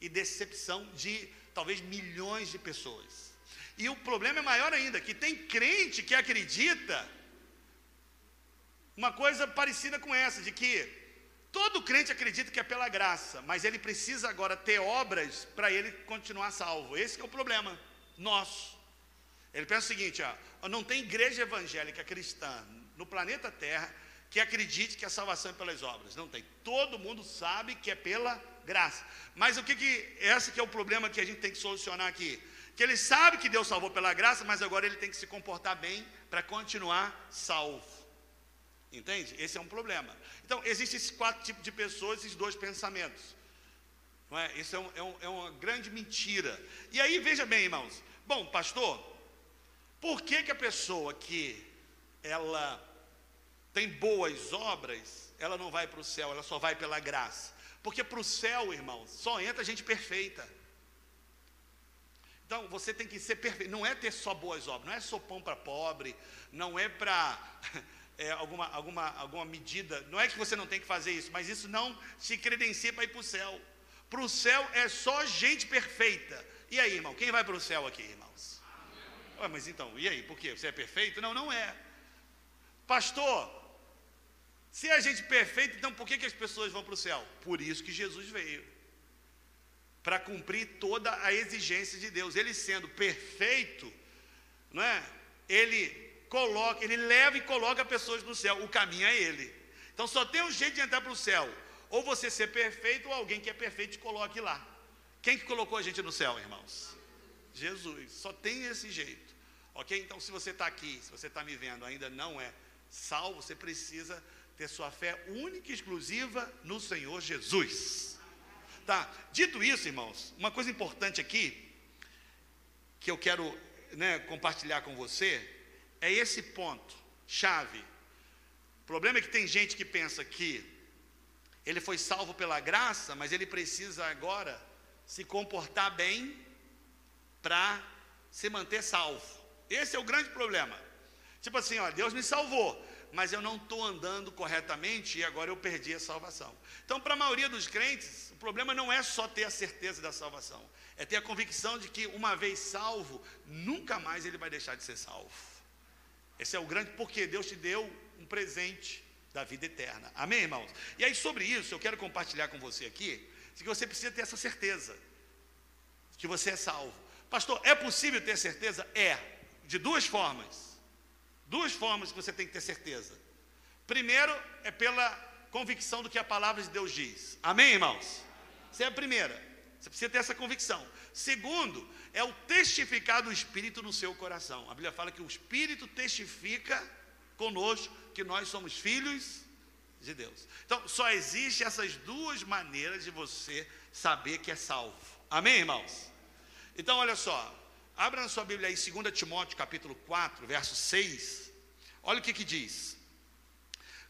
e decepção de talvez milhões de pessoas. E o problema é maior ainda, que tem crente que acredita uma coisa parecida com essa, de que todo crente acredita que é pela graça, mas ele precisa agora ter obras para ele continuar salvo. Esse é o problema nosso. Ele pensa o seguinte, ó, não tem igreja evangélica cristã no planeta Terra que acredite que a salvação é pelas obras. Não tem. Todo mundo sabe que é pela graça. Mas o que que esse que é o problema que a gente tem que solucionar aqui? Que ele sabe que Deus salvou pela graça, mas agora ele tem que se comportar bem para continuar salvo. Entende? Esse é um problema. Então, existem esses quatro tipos de pessoas, esses dois pensamentos. Não é? Isso é, um, é, um, é uma grande mentira. E aí, veja bem, irmãos. Bom, pastor, por que, que a pessoa que ela tem boas obras, ela não vai para o céu, ela só vai pela graça. Porque para o céu, irmão, só entra gente perfeita. Então você tem que ser perfeito. Não é ter só boas obras, não é sopão para pobre, não é para (laughs) é, alguma, alguma, alguma medida. Não é que você não tem que fazer isso, mas isso não se credencia para ir para o céu. Para o céu é só gente perfeita. E aí, irmão, quem vai para o céu aqui, irmãos? Ué, mas então, e aí, por quê? Você é perfeito? Não, não é. Pastor, se a gente é perfeito, então por que, que as pessoas vão para o céu? Por isso que Jesus veio. Para cumprir toda a exigência de Deus. Ele sendo perfeito, não é? Ele coloca, ele leva e coloca pessoas no céu. O caminho é ele. Então só tem um jeito de entrar para o céu. Ou você ser perfeito, ou alguém que é perfeito te coloque lá. Quem que colocou a gente no céu, irmãos? Jesus. Só tem esse jeito. Ok? Então, se você está aqui, se você está me vendo, ainda não é salvo, você precisa ter sua fé única e exclusiva no Senhor Jesus. Tá? Dito isso, irmãos, uma coisa importante aqui que eu quero né, compartilhar com você é esse ponto chave. O problema é que tem gente que pensa que ele foi salvo pela graça, mas ele precisa agora se comportar bem para se manter salvo. Esse é o grande problema. Tipo assim, ó, Deus me salvou, mas eu não estou andando corretamente e agora eu perdi a salvação. Então, para a maioria dos crentes, problema não é só ter a certeza da salvação, é ter a convicção de que uma vez salvo, nunca mais ele vai deixar de ser salvo. Esse é o grande porque Deus te deu um presente da vida eterna. Amém, irmãos? E aí, sobre isso, eu quero compartilhar com você aqui, que você precisa ter essa certeza que você é salvo. Pastor, é possível ter certeza? É, de duas formas. Duas formas que você tem que ter certeza. Primeiro é pela convicção do que a palavra de Deus diz. Amém, irmãos? Essa é a primeira. Você precisa ter essa convicção. Segundo, é o testificar do Espírito no seu coração. A Bíblia fala que o Espírito testifica conosco que nós somos filhos de Deus. Então, só existe essas duas maneiras de você saber que é salvo. Amém, irmãos? Então, olha só. Abra na sua Bíblia aí, 2 Timóteo capítulo 4, verso 6. Olha o que, que diz.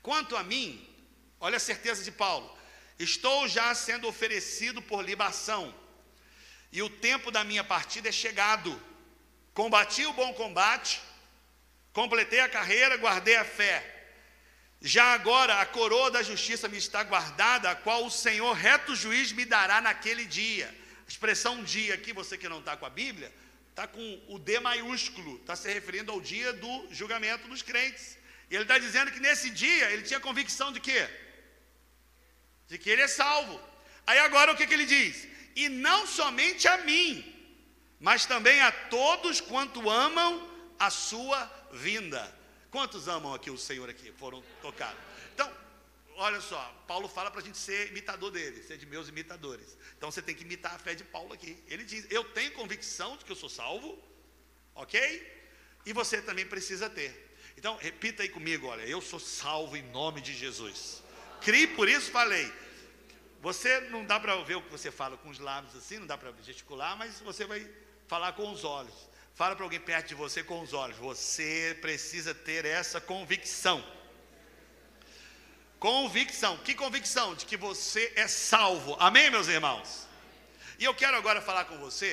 Quanto a mim, olha a certeza de Paulo: estou já sendo oferecido por libação, e o tempo da minha partida é chegado. Combati o bom combate, completei a carreira, guardei a fé. Já agora a coroa da justiça me está guardada, a qual o Senhor, reto juiz, me dará naquele dia. A expressão dia aqui, você que não está com a Bíblia, está com o D maiúsculo, está se referindo ao dia do julgamento dos crentes. E ele está dizendo que nesse dia ele tinha convicção de quê? De que ele é salvo. Aí agora o que, que ele diz? E não somente a mim, mas também a todos quanto amam a sua vinda. Quantos amam aqui o Senhor aqui? Foram tocados. Então, olha só, Paulo fala para a gente ser imitador dele, ser de meus imitadores. Então você tem que imitar a fé de Paulo aqui. Ele diz: Eu tenho convicção de que eu sou salvo, ok? E você também precisa ter. Então, repita aí comigo: olha, eu sou salvo em nome de Jesus. Crie, por isso falei. Você não dá para ver o que você fala com os lábios assim, não dá para gesticular, mas você vai falar com os olhos. Fala para alguém perto de você com os olhos. Você precisa ter essa convicção. Convicção. Que convicção? De que você é salvo. Amém, meus irmãos? E eu quero agora falar com você,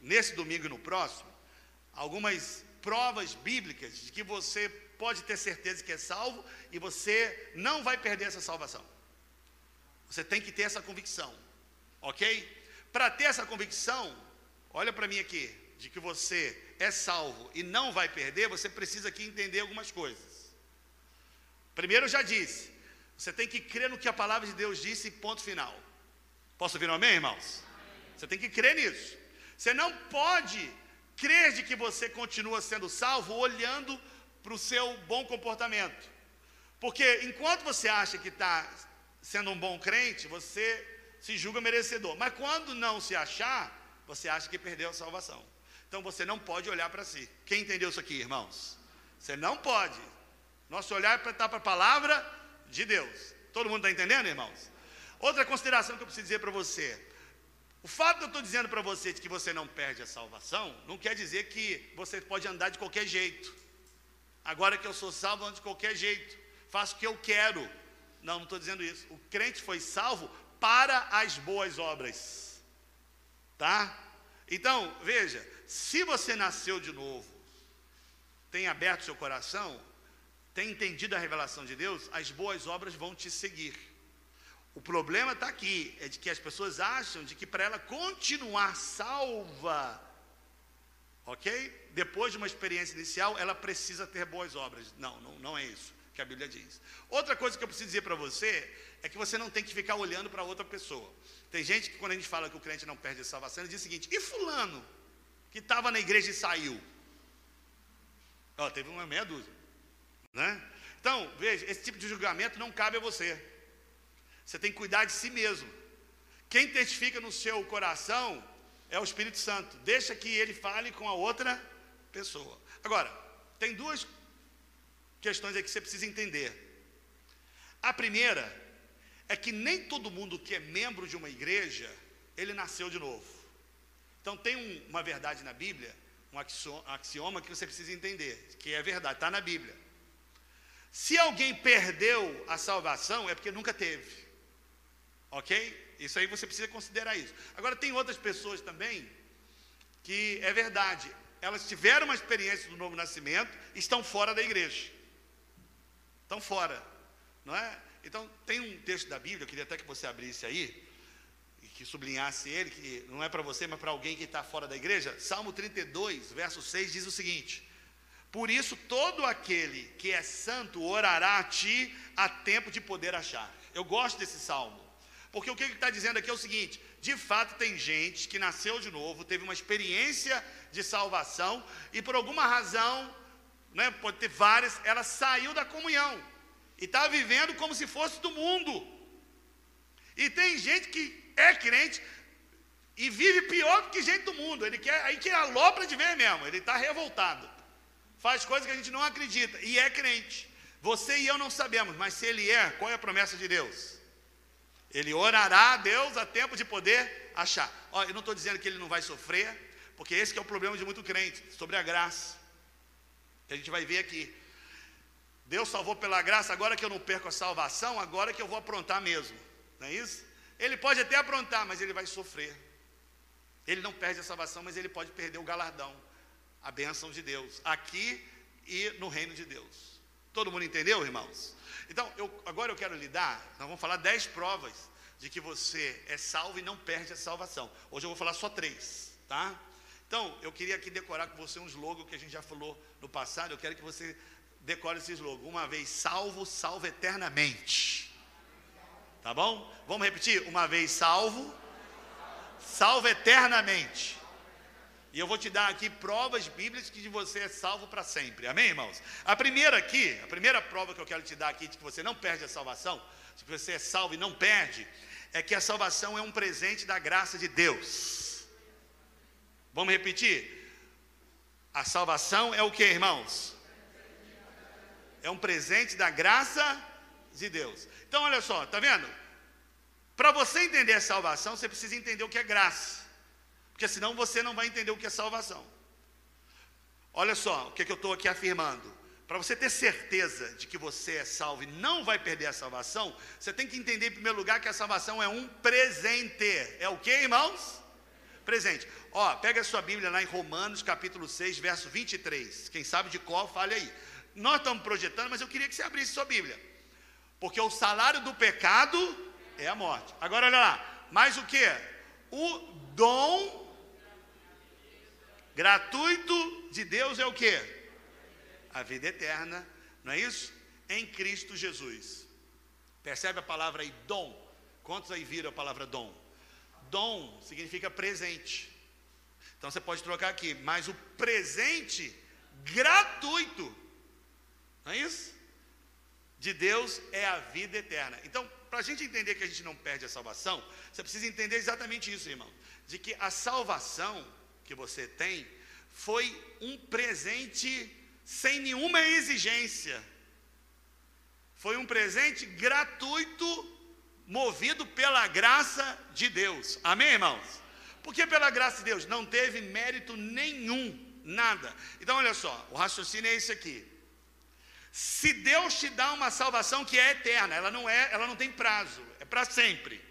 nesse domingo e no próximo, algumas provas bíblicas de que você pode ter certeza que é salvo e você não vai perder essa salvação. Você tem que ter essa convicção, ok? Para ter essa convicção, olha para mim aqui, de que você é salvo e não vai perder, você precisa aqui entender algumas coisas. Primeiro, eu já disse, você tem que crer no que a palavra de Deus disse, ponto final. Posso ouvir um amém, irmãos? Você tem que crer nisso. Você não pode crer de que você continua sendo salvo olhando para o seu bom comportamento. Porque enquanto você acha que está sendo um bom crente, você se julga merecedor. Mas quando não se achar, você acha que perdeu a salvação. Então você não pode olhar para si. Quem entendeu isso aqui, irmãos? Você não pode. Nosso olhar é para a palavra de Deus. Todo mundo está entendendo, irmãos? Outra consideração que eu preciso dizer para você. O fato de eu estou dizendo para você de que você não perde a salvação, não quer dizer que você pode andar de qualquer jeito. Agora que eu sou salvo, ando de qualquer jeito. Faço o que eu quero. Não, não estou dizendo isso. O crente foi salvo para as boas obras. Tá? Então, veja, se você nasceu de novo, tem aberto seu coração, tem entendido a revelação de Deus, as boas obras vão te seguir. O problema está aqui, é de que as pessoas acham de que para ela continuar salva, ok? Depois de uma experiência inicial, ela precisa ter boas obras. Não, não, não é isso que a Bíblia diz. Outra coisa que eu preciso dizer para você é que você não tem que ficar olhando para outra pessoa. Tem gente que quando a gente fala que o crente não perde a salvação, ele diz o seguinte: e fulano que estava na igreja e saiu? Ó, teve uma meia dúzia, né? Então, veja, esse tipo de julgamento não cabe a você. Você tem que cuidar de si mesmo. Quem testifica no seu coração é o Espírito Santo. Deixa que ele fale com a outra pessoa. Agora, tem duas questões aí que você precisa entender. A primeira é que nem todo mundo que é membro de uma igreja, ele nasceu de novo. Então tem um, uma verdade na Bíblia, um axioma que você precisa entender, que é verdade, está na Bíblia. Se alguém perdeu a salvação, é porque nunca teve. Ok? Isso aí você precisa considerar isso. Agora, tem outras pessoas também que é verdade, elas tiveram uma experiência do novo nascimento, estão fora da igreja. Estão fora, não é? Então, tem um texto da Bíblia, eu queria até que você abrisse aí, e que sublinhasse ele, que não é para você, mas para alguém que está fora da igreja. Salmo 32, verso 6 diz o seguinte: Por isso, todo aquele que é santo orará a ti a tempo de poder achar. Eu gosto desse salmo. Porque o que ele está dizendo aqui é o seguinte: de fato, tem gente que nasceu de novo, teve uma experiência de salvação, e por alguma razão, né, pode ter várias, ela saiu da comunhão e está vivendo como se fosse do mundo. E tem gente que é crente e vive pior do que gente do mundo. Ele quer, aí que alopra de ver mesmo, ele está revoltado. Faz coisas que a gente não acredita e é crente. Você e eu não sabemos, mas se ele é, qual é a promessa de Deus? Ele orará a Deus a tempo de poder achar. Ó, eu não estou dizendo que ele não vai sofrer, porque esse é o problema de muito crente, sobre a graça. Que a gente vai ver aqui. Deus salvou pela graça, agora que eu não perco a salvação, agora que eu vou aprontar mesmo. Não é isso? Ele pode até aprontar, mas ele vai sofrer. Ele não perde a salvação, mas ele pode perder o galardão, a bênção de Deus, aqui e no reino de Deus. Todo mundo entendeu, irmãos? Então, eu, agora eu quero lhe dar, nós vamos falar dez provas de que você é salvo e não perde a salvação. Hoje eu vou falar só três, tá? Então, eu queria aqui decorar com você um slogan que a gente já falou no passado, eu quero que você decore esse slogan. Uma vez salvo, salvo eternamente. Tá bom? Vamos repetir? Uma vez salvo, salvo eternamente. E eu vou te dar aqui provas bíblicas que você é salvo para sempre. Amém, irmãos? A primeira aqui, a primeira prova que eu quero te dar aqui de que você não perde a salvação, de que você é salvo e não perde, é que a salvação é um presente da graça de Deus. Vamos repetir? A salvação é o que, irmãos? É um presente da graça de Deus. Então, olha só, tá vendo? Para você entender a salvação, você precisa entender o que é graça. Porque senão você não vai entender o que é salvação. Olha só o que, é que eu estou aqui afirmando. Para você ter certeza de que você é salvo e não vai perder a salvação, você tem que entender em primeiro lugar que a salvação é um presente. É o que, irmãos? Presente. Ó, pega a sua Bíblia lá em Romanos, capítulo 6, verso 23. Quem sabe de qual, fale aí. Nós estamos projetando, mas eu queria que você abrisse sua Bíblia. Porque o salário do pecado é a morte. Agora olha lá. Mais o que? O dom gratuito de Deus é o que? A vida eterna, não é isso? Em Cristo Jesus. Percebe a palavra aí, dom? Quantos aí viram a palavra dom? Dom significa presente. Então você pode trocar aqui, mas o presente gratuito, não é isso? De Deus é a vida eterna. Então, para a gente entender que a gente não perde a salvação, você precisa entender exatamente isso, irmão. De que a salvação que você tem foi um presente sem nenhuma exigência. Foi um presente gratuito, movido pela graça de Deus. Amém, irmãos? Porque pela graça de Deus não teve mérito nenhum, nada. Então, olha só, o raciocínio é esse aqui. Se Deus te dá uma salvação que é eterna, ela não é, ela não tem prazo, é para sempre.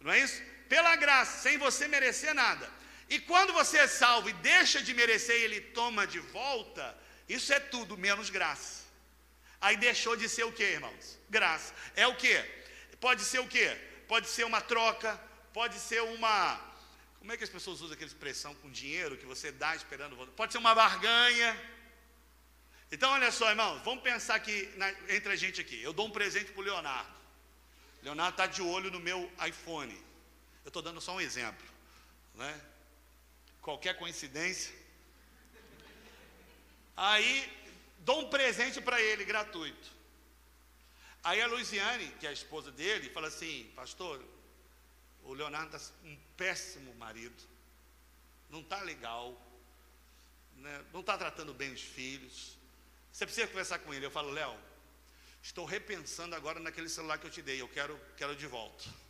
Não é isso? pela graça, sem você merecer nada. E quando você é salvo e deixa de merecer ele toma de volta, isso é tudo menos graça. Aí deixou de ser o que, irmãos? Graça. É o que? Pode ser o que? Pode ser uma troca, pode ser uma. Como é que as pessoas usam aquela expressão com dinheiro que você dá esperando? Pode ser uma barganha. Então, olha só, irmãos, vamos pensar aqui na, entre a gente aqui. Eu dou um presente para o Leonardo. Leonardo está de olho no meu iPhone. Eu estou dando só um exemplo, né? Qualquer coincidência. Aí dou um presente para ele gratuito. Aí a Luiziane, que é a esposa dele, fala assim: Pastor, o Leonardo está um péssimo marido, não está legal, né? não está tratando bem os filhos. Você precisa conversar com ele. Eu falo, Léo, estou repensando agora naquele celular que eu te dei, eu quero, quero de volta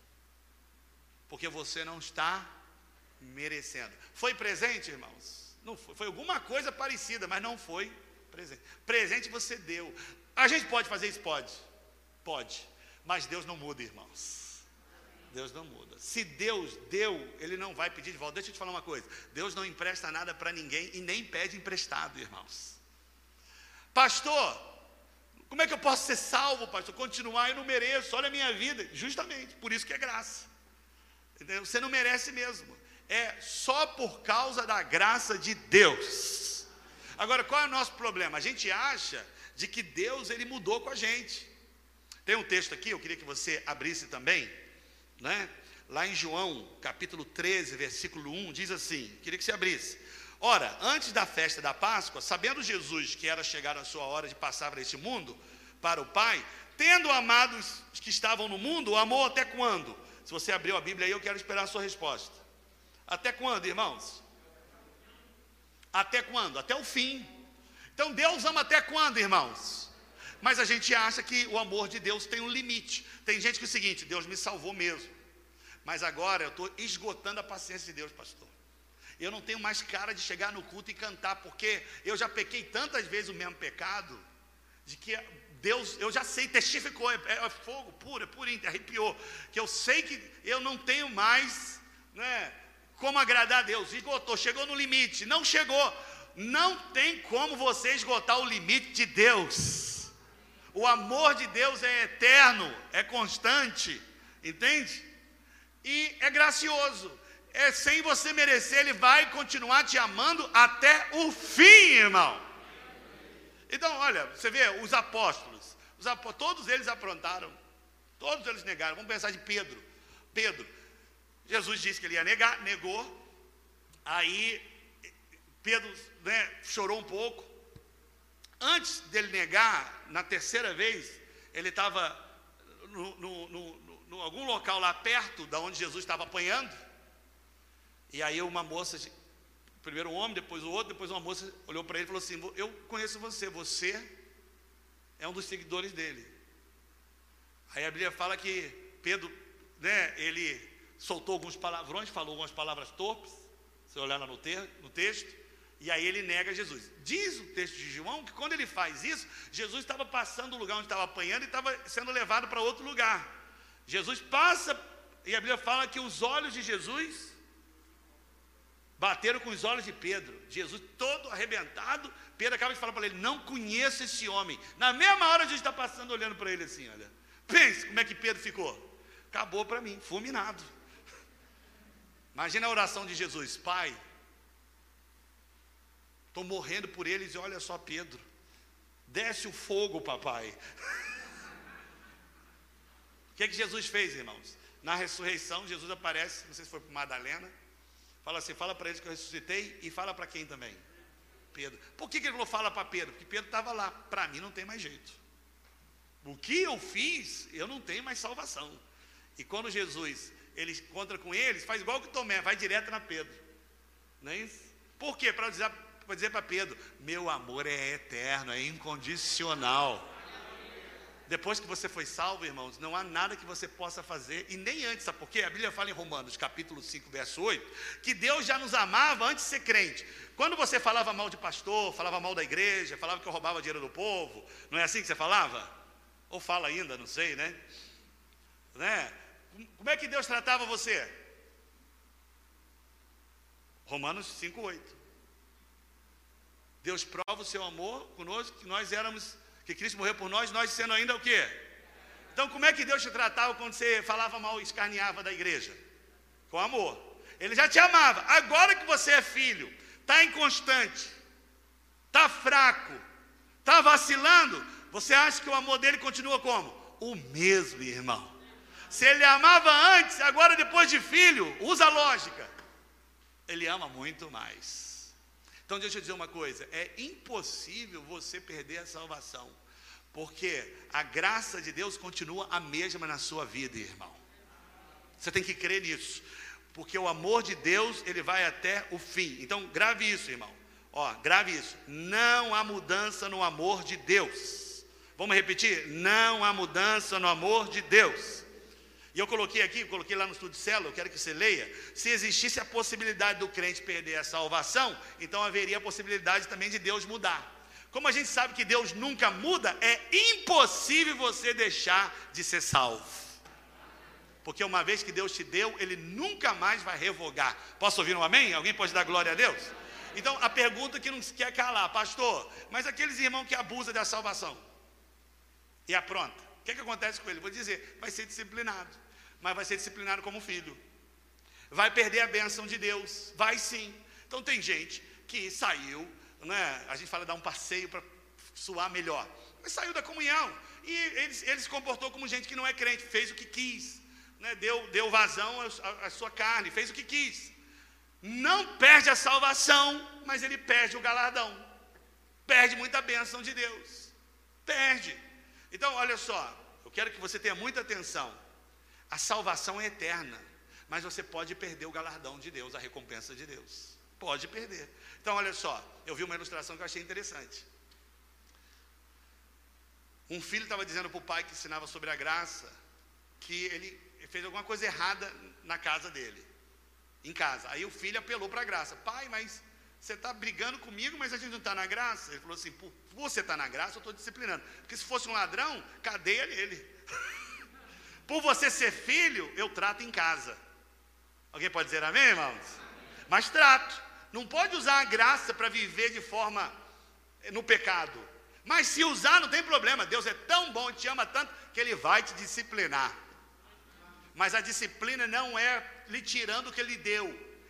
porque você não está merecendo. Foi presente, irmãos? Não foi. Foi alguma coisa parecida, mas não foi presente. Presente você deu. A gente pode fazer isso? Pode. Pode. Mas Deus não muda, irmãos. Deus não muda. Se Deus deu, Ele não vai pedir de volta. Deixa eu te falar uma coisa: Deus não empresta nada para ninguém e nem pede emprestado, irmãos. Pastor, como é que eu posso ser salvo, pastor? Continuar, eu não mereço, olha a minha vida. Justamente, por isso que é graça. Entendeu? Você não merece mesmo. É só por causa da graça de Deus. Agora, qual é o nosso problema? A gente acha de que Deus ele mudou com a gente. Tem um texto aqui, eu queria que você abrisse também, né? Lá em João, capítulo 13, versículo 1, diz assim: queria que você abrisse. Ora, antes da festa da Páscoa, sabendo Jesus que era chegar a sua hora de passar para este mundo, para o Pai, tendo amado os que estavam no mundo, amou até quando? Se você abriu a Bíblia aí, eu quero esperar a sua resposta. Até quando, irmãos? Até quando? Até o fim. Então Deus ama até quando, irmãos? Mas a gente acha que o amor de Deus tem um limite. Tem gente que é o seguinte: Deus me salvou mesmo. Mas agora eu estou esgotando a paciência de Deus, pastor. Eu não tenho mais cara de chegar no culto e cantar, porque eu já pequei tantas vezes o mesmo pecado, de que Deus, eu já sei, testificou, é, é, fogo puro, é purinho, arrepiou, que eu sei que eu não tenho mais, né, como agradar a Deus, esgotou, chegou no limite, não chegou, não tem como você esgotar o limite de Deus, o amor de Deus é eterno, é constante, entende? E é gracioso, é sem você merecer, Ele vai continuar te amando até o fim, irmão. Então, olha, você vê, os apóstolos, os apóstolos todos eles aprontaram, todos eles negaram. Vamos pensar de Pedro. Pedro, Jesus disse que ele ia negar, negou. Aí Pedro né, chorou um pouco. Antes dele negar, na terceira vez, ele estava no, no, no, no, algum local lá perto da onde Jesus estava apanhando. E aí uma moça, primeiro um homem, depois o outro, depois uma moça olhou para ele e falou assim: Eu conheço você, você é um dos seguidores dele. Aí a Bíblia fala que Pedro, né, ele soltou alguns palavrões, falou algumas palavras torpes, se olhar lá no, no texto, e aí ele nega Jesus. Diz o texto de João que quando ele faz isso, Jesus estava passando o lugar onde estava apanhando e estava sendo levado para outro lugar. Jesus passa, e a Bíblia fala que os olhos de Jesus bateram com os olhos de Pedro. Jesus todo arrebentado, Pedro acaba de falar para ele: Não conheço esse homem. Na mesma hora, Jesus está passando olhando para ele assim: Olha, pense como é que Pedro ficou. Acabou para mim, fulminado. Imagina a oração de Jesus: Pai, Estou morrendo por eles e olha só Pedro. Desce o fogo, papai. (laughs) o que é que Jesus fez, irmãos? Na ressurreição, Jesus aparece, não sei se foi para Madalena, fala assim, fala para eles que eu ressuscitei e fala para quem também? Pedro. Por que, que ele falou fala para Pedro? Porque Pedro estava lá. Para mim não tem mais jeito. O que eu fiz, eu não tenho mais salvação. E quando Jesus ele encontra com eles, faz igual que Tomé, vai direto na Pedro. Não é isso? Por quê? Para dizer para dizer Pedro: meu amor é eterno, é incondicional. Depois que você foi salvo, irmãos, não há nada que você possa fazer, e nem antes, sabe por quê? A Bíblia fala em Romanos, capítulo 5, verso 8, que Deus já nos amava antes de ser crente. Quando você falava mal de pastor, falava mal da igreja, falava que eu roubava dinheiro do povo, não é assim que você falava? Ou fala ainda, não sei, né? né? Como é que Deus tratava você? Romanos 5, 8. Deus prova o seu amor conosco, que nós éramos, que Cristo morreu por nós, nós sendo ainda o quê? Então, como é que Deus te tratava quando você falava mal e escarneava da igreja? Com amor. Ele já te amava. Agora que você é filho, está inconstante, está fraco, está vacilando, você acha que o amor dele continua como? O mesmo, irmão. Se ele amava antes, agora depois de filho, usa a lógica. Ele ama muito mais. Então deixa eu dizer uma coisa: é impossível você perder a salvação, porque a graça de Deus continua a mesma na sua vida, irmão. Você tem que crer nisso, porque o amor de Deus ele vai até o fim. Então grave isso, irmão. Ó, grave isso. Não há mudança no amor de Deus. Vamos repetir? Não há mudança no amor de Deus. E eu coloquei aqui, coloquei lá no estudo de célula, eu quero que você leia. Se existisse a possibilidade do crente perder a salvação, então haveria a possibilidade também de Deus mudar. Como a gente sabe que Deus nunca muda, é impossível você deixar de ser salvo. Porque uma vez que Deus te deu, Ele nunca mais vai revogar. Posso ouvir um amém? Alguém pode dar glória a Deus? Então, a pergunta que não se quer calar, pastor, mas aqueles irmãos que abusam da salvação e apronta, o que, que acontece com ele? Vou dizer, vai ser disciplinado mas vai ser disciplinado como filho. Vai perder a bênção de Deus, vai sim. Então tem gente que saiu, né? A gente fala dar um passeio para suar melhor. Mas saiu da comunhão e ele, ele se comportou como gente que não é crente, fez o que quis, né? deu, deu vazão à sua carne, fez o que quis. Não perde a salvação, mas ele perde o galardão. Perde muita bênção de Deus. Perde. Então, olha só, eu quero que você tenha muita atenção. A salvação é eterna, mas você pode perder o galardão de Deus, a recompensa de Deus. Pode perder. Então, olha só, eu vi uma ilustração que eu achei interessante. Um filho estava dizendo para o pai que ensinava sobre a graça que ele fez alguma coisa errada na casa dele, em casa. Aí o filho apelou para a graça: Pai, mas você está brigando comigo, mas a gente não está na graça? Ele falou assim: Por você está na graça, eu estou disciplinando. Porque se fosse um ladrão, cadeia nele. (laughs) Por você ser filho, eu trato em casa. Alguém pode dizer amém, irmãos? Mas trato. Não pode usar a graça para viver de forma eh, no pecado. Mas se usar, não tem problema. Deus é tão bom, te ama tanto, que Ele vai te disciplinar. Mas a disciplina não é lhe tirando o que Ele deu,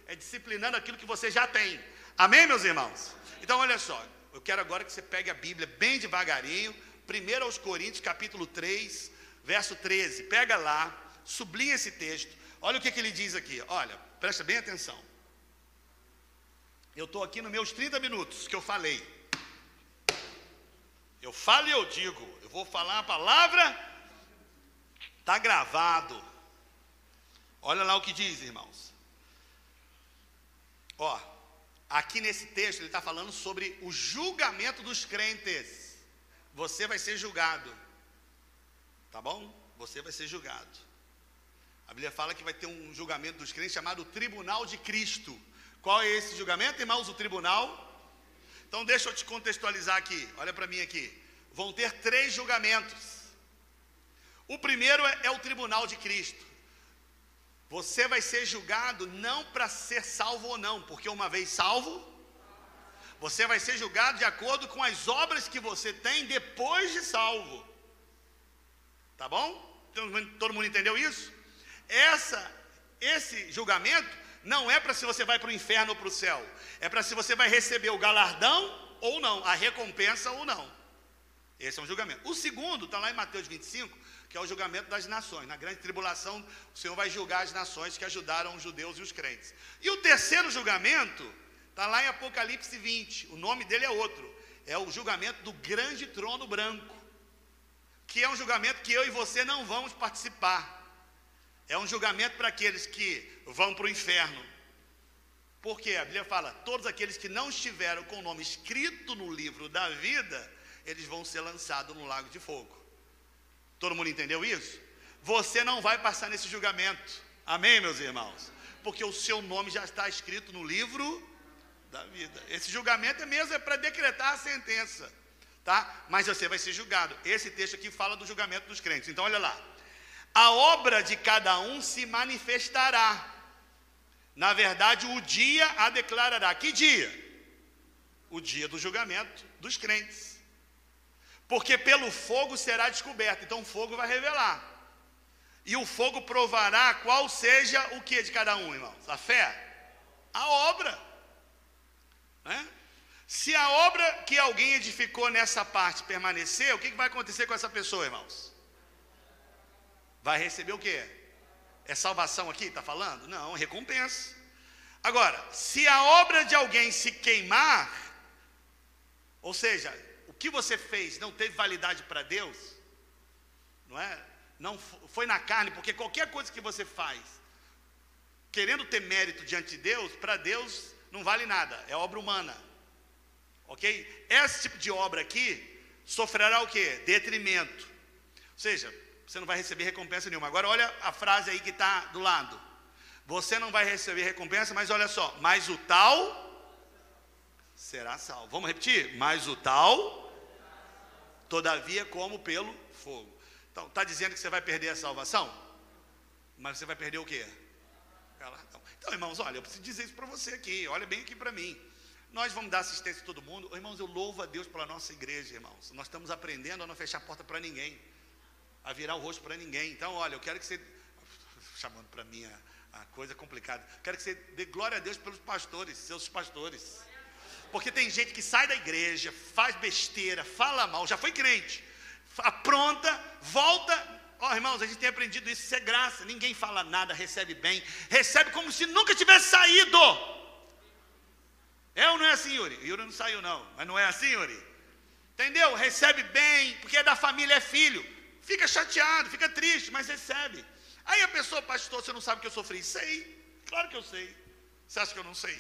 é disciplinando aquilo que você já tem. Amém, meus irmãos? Então, olha só. Eu quero agora que você pegue a Bíblia bem devagarinho. 1 aos Coríntios, capítulo 3, verso 13. Pega lá, sublinha esse texto. Olha o que, que ele diz aqui. Olha, presta bem atenção. Eu estou aqui nos meus 30 minutos que eu falei. Eu falo e eu digo. Eu vou falar a palavra. Está gravado. Olha lá o que diz, irmãos. Ó, aqui nesse texto ele está falando sobre o julgamento dos crentes. Você vai ser julgado. Tá bom? Você vai ser julgado. A Bíblia fala que vai ter um julgamento dos crentes chamado Tribunal de Cristo. Qual é esse julgamento, irmãos? O tribunal. Então, deixa eu te contextualizar aqui. Olha para mim aqui. Vão ter três julgamentos. O primeiro é, é o tribunal de Cristo. Você vai ser julgado não para ser salvo ou não, porque uma vez salvo, você vai ser julgado de acordo com as obras que você tem depois de salvo. Tá bom? Todo mundo entendeu isso? Essa, esse julgamento não é para se você vai para o inferno ou para o céu, é para se você vai receber o galardão ou não, a recompensa ou não. Esse é um julgamento. O segundo está lá em Mateus 25, que é o julgamento das nações. Na grande tribulação, o Senhor vai julgar as nações que ajudaram os judeus e os crentes. E o terceiro julgamento está lá em Apocalipse 20. O nome dele é outro. É o julgamento do grande trono branco. Que é um julgamento que eu e você não vamos participar. É um julgamento para aqueles que vão para o inferno. Porque a Bíblia fala: todos aqueles que não estiveram com o nome escrito no livro da vida, eles vão ser lançados no lago de fogo. Todo mundo entendeu isso? Você não vai passar nesse julgamento. Amém, meus irmãos? Porque o seu nome já está escrito no livro da vida. Esse julgamento é mesmo é para decretar a sentença, tá? Mas você vai ser julgado. Esse texto aqui fala do julgamento dos crentes. Então olha lá a obra de cada um se manifestará. Na verdade, o dia a declarará. Que dia? O dia do julgamento dos crentes. Porque pelo fogo será descoberto. Então o fogo vai revelar. E o fogo provará qual seja o que de cada um, irmãos? A fé? A obra. Né? Se a obra que alguém edificou nessa parte permanecer, o que vai acontecer com essa pessoa, irmãos? vai receber o quê? É salvação aqui, está falando? Não, recompensa. Agora, se a obra de alguém se queimar, ou seja, que você fez não teve validade para Deus, não é? Não foi na carne, porque qualquer coisa que você faz, querendo ter mérito diante de Deus, para Deus não vale nada, é obra humana. Ok? Esse tipo de obra aqui sofrerá o que? Detrimento. Ou seja, você não vai receber recompensa nenhuma. Agora olha a frase aí que está do lado. Você não vai receber recompensa, mas olha só, mas o tal será salvo. Vamos repetir? Mas o tal, todavia, como pelo fogo. Então, está dizendo que você vai perder a salvação? Mas você vai perder o quê? Então, então irmãos, olha, eu preciso dizer isso para você aqui. Olha bem aqui para mim. Nós vamos dar assistência a todo mundo. Irmãos, eu louvo a Deus pela nossa igreja, irmãos. Nós estamos aprendendo a não fechar a porta para ninguém a virar o rosto para ninguém. Então, olha, eu quero que você, chamando para mim a, coisa complicada, quero que você dê glória a Deus pelos pastores, seus pastores. Porque tem gente que sai da igreja, faz besteira, fala mal, já foi crente, apronta, volta. Ó, oh, irmãos, a gente tem aprendido isso, isso é graça. Ninguém fala nada, recebe bem, recebe como se nunca tivesse saído. É ou não é assim, Yuri? Yuri não saiu, não, mas não é assim, Yuri? Entendeu? Recebe bem, porque é da família, é filho. Fica chateado, fica triste, mas recebe. Aí a pessoa, pastor, você não sabe que eu sofri? Sei, claro que eu sei. Você acha que eu não sei?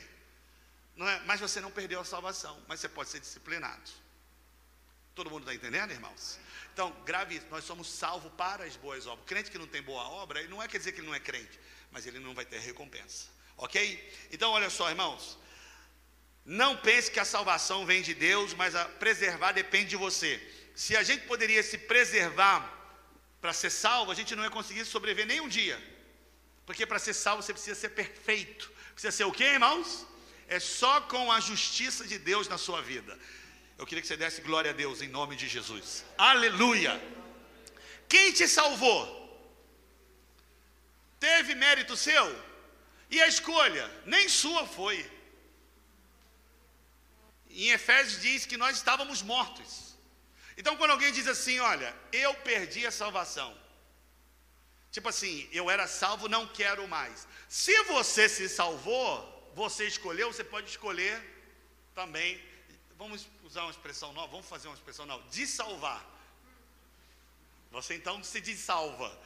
É? Mas você não perdeu a salvação, mas você pode ser disciplinado. Todo mundo está entendendo, irmãos? Então, grave isso, nós somos salvos para as boas obras. O crente que não tem boa obra, não é quer dizer que ele não é crente, mas ele não vai ter recompensa. Ok? Então, olha só, irmãos. Não pense que a salvação vem de Deus, mas a preservar depende de você se a gente poderia se preservar para ser salvo, a gente não ia conseguir sobreviver nem um dia. Porque para ser salvo você precisa ser perfeito. Precisa ser o quê, irmãos? É só com a justiça de Deus na sua vida. Eu queria que você desse glória a Deus em nome de Jesus. Aleluia. Quem te salvou? Teve mérito seu? E a escolha? Nem sua foi. Em Efésios diz que nós estávamos mortos. Então, quando alguém diz assim, olha, eu perdi a salvação, tipo assim, eu era salvo, não quero mais. Se você se salvou, você escolheu, você pode escolher também. Vamos usar uma expressão nova, vamos fazer uma expressão nova, de salvar. Você então se salva.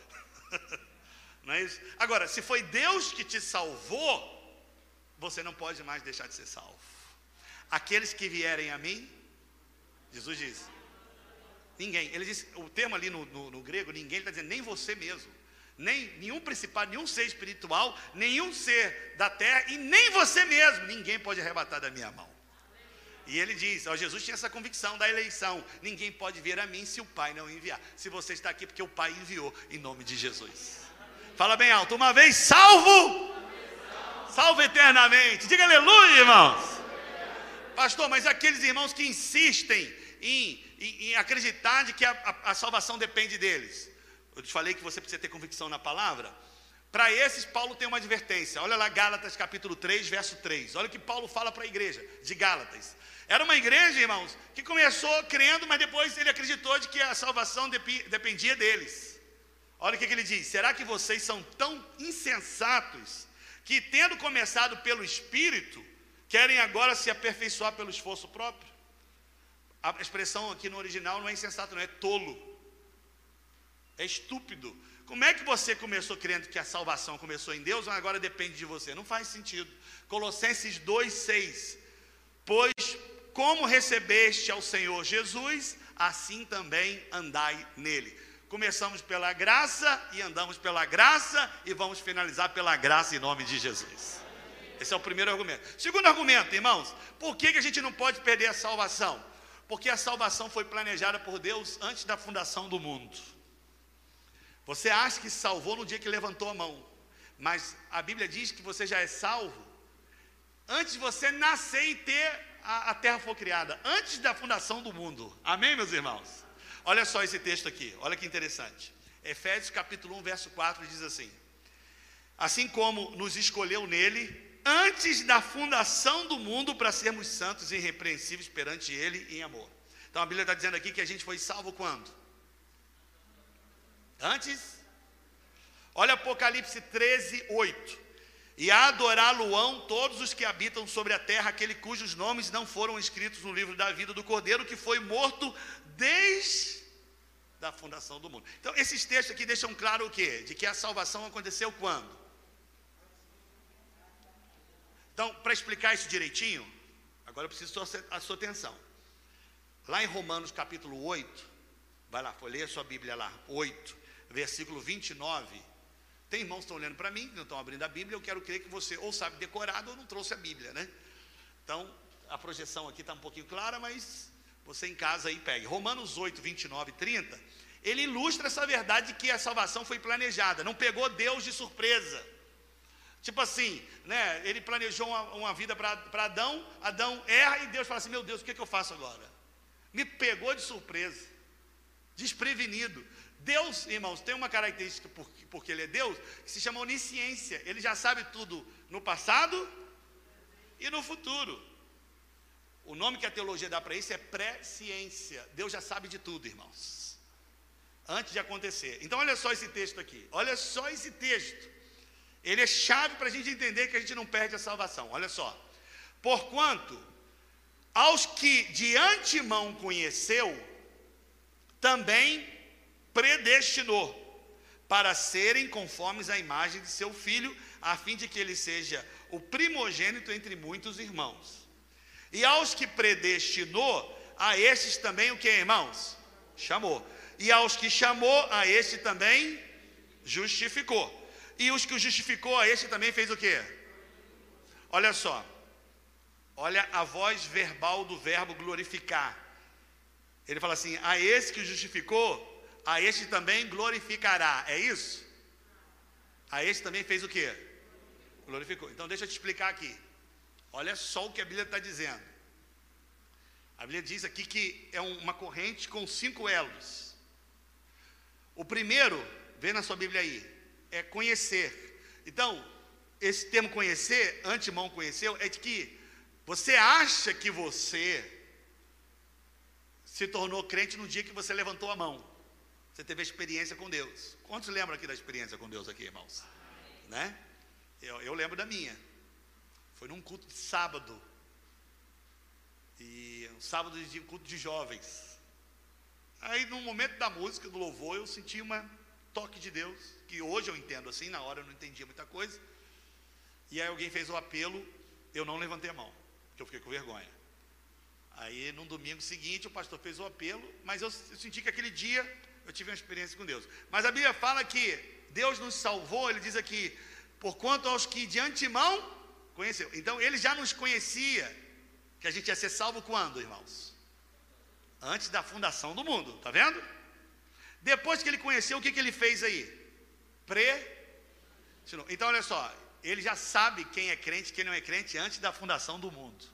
(laughs) não é isso? Agora, se foi Deus que te salvou, você não pode mais deixar de ser salvo. Aqueles que vierem a mim, Jesus diz, ninguém. Ele diz, o termo ali no, no, no grego, ninguém, ele está dizendo, nem você mesmo. Nem nenhum principado, nenhum ser espiritual, nenhum ser da terra e nem você mesmo, ninguém pode arrebatar da minha mão. E ele diz: ó, Jesus tinha essa convicção da eleição: ninguém pode vir a mim se o Pai não enviar. Se você está aqui, porque o Pai enviou, em nome de Jesus. Fala bem alto: uma vez salvo, salvo eternamente. Diga aleluia, irmãos. Pastor, mas aqueles irmãos que insistem em, em, em acreditar de que a, a, a salvação depende deles. Eu te falei que você precisa ter convicção na palavra. Para esses, Paulo tem uma advertência. Olha lá, Gálatas capítulo 3, verso 3. Olha o que Paulo fala para a igreja de Gálatas. Era uma igreja, irmãos, que começou crendo, mas depois ele acreditou de que a salvação dependia deles. Olha o que, ele diz: será que vocês são tão insensatos que, tendo começado pelo Espírito, querem agora se aperfeiçoar pelo esforço próprio? A expressão aqui no original não é insensato, não é tolo, é estúpido. Como é que você começou crendo que a salvação começou em Deus, mas agora depende de você? Não faz sentido. Colossenses 2,6. Pois como recebeste ao Senhor Jesus, assim também andai nele. Começamos pela graça e andamos pela graça e vamos finalizar pela graça em nome de Jesus. Esse é o primeiro argumento. Segundo argumento, irmãos, por que, que a gente não pode perder a salvação? Porque a salvação foi planejada por Deus antes da fundação do mundo. Você acha que salvou no dia que levantou a mão, mas a Bíblia diz que você já é salvo antes de você nascer e ter a, a terra foi criada antes da fundação do mundo. Amém, meus irmãos? Olha só esse texto aqui, olha que interessante. Efésios capítulo 1, verso 4 diz assim: Assim como nos escolheu nele antes da fundação do mundo para sermos santos e irrepreensíveis perante ele em amor. Então a Bíblia está dizendo aqui que a gente foi salvo quando? Antes? Olha Apocalipse 13, 8 e a adorá-lo-ão todos os que habitam sobre a terra, aquele cujos nomes não foram escritos no livro da vida do Cordeiro, que foi morto desde a fundação do mundo. Então, esses textos aqui deixam claro o quê? De que a salvação aconteceu quando? Então, para explicar isso direitinho, agora eu preciso da sua atenção. Lá em Romanos capítulo 8, vai lá, folheia a sua Bíblia lá, 8, versículo 29 tem irmãos que estão olhando para mim, que não estão abrindo a Bíblia, eu quero crer que você ou sabe decorado ou não trouxe a Bíblia, né? Então, a projeção aqui está um pouquinho clara, mas você em casa aí pegue. Romanos 8, 29 e 30, ele ilustra essa verdade de que a salvação foi planejada, não pegou Deus de surpresa. Tipo assim, né? Ele planejou uma, uma vida para Adão, Adão erra e Deus fala assim: Meu Deus, o que, é que eu faço agora? Me pegou de surpresa, desprevenido. Deus, irmãos, tem uma característica, porque, porque Ele é Deus, que se chama onisciência. Ele já sabe tudo no passado e no futuro. O nome que a teologia dá para isso é pré-ciência. Deus já sabe de tudo, irmãos. Antes de acontecer. Então, olha só esse texto aqui. Olha só esse texto. Ele é chave para a gente entender que a gente não perde a salvação. Olha só. Porquanto, aos que de antemão conheceu, também predestinou para serem conformes à imagem de seu filho, a fim de que ele seja o primogênito entre muitos irmãos. E aos que predestinou, a estes também o que, irmãos? Chamou. E aos que chamou, a este também justificou. E os que justificou, a este também fez o que? Olha só. Olha a voz verbal do verbo glorificar. Ele fala assim: a esse que justificou, a este também glorificará. É isso? A este também fez o quê? Glorificou. Então deixa eu te explicar aqui. Olha só o que a Bíblia está dizendo. A Bíblia diz aqui que é uma corrente com cinco elos. O primeiro, vê na sua Bíblia aí, é conhecer. Então, esse termo conhecer, antemão conheceu, é de que você acha que você se tornou crente no dia que você levantou a mão. Você teve experiência com Deus. Quantos lembram aqui da experiência com Deus aqui, irmãos? Né? Eu, eu lembro da minha. Foi num culto de sábado. E um sábado de culto de jovens. Aí no momento da música, do louvor, eu senti um toque de Deus, que hoje eu entendo assim, na hora eu não entendia muita coisa. E aí alguém fez o apelo, eu não levantei a mão, porque eu fiquei com vergonha. Aí no domingo seguinte o pastor fez o apelo, mas eu, eu senti que aquele dia eu tive uma experiência com Deus. Mas a Bíblia fala que Deus nos salvou, ele diz aqui, por quanto aos que de antemão conheceu. Então ele já nos conhecia, que a gente ia ser salvo quando, irmãos? Antes da fundação do mundo, tá vendo? Depois que ele conheceu, o que, que ele fez aí? Pre. Então olha só, ele já sabe quem é crente quem não é crente antes da fundação do mundo.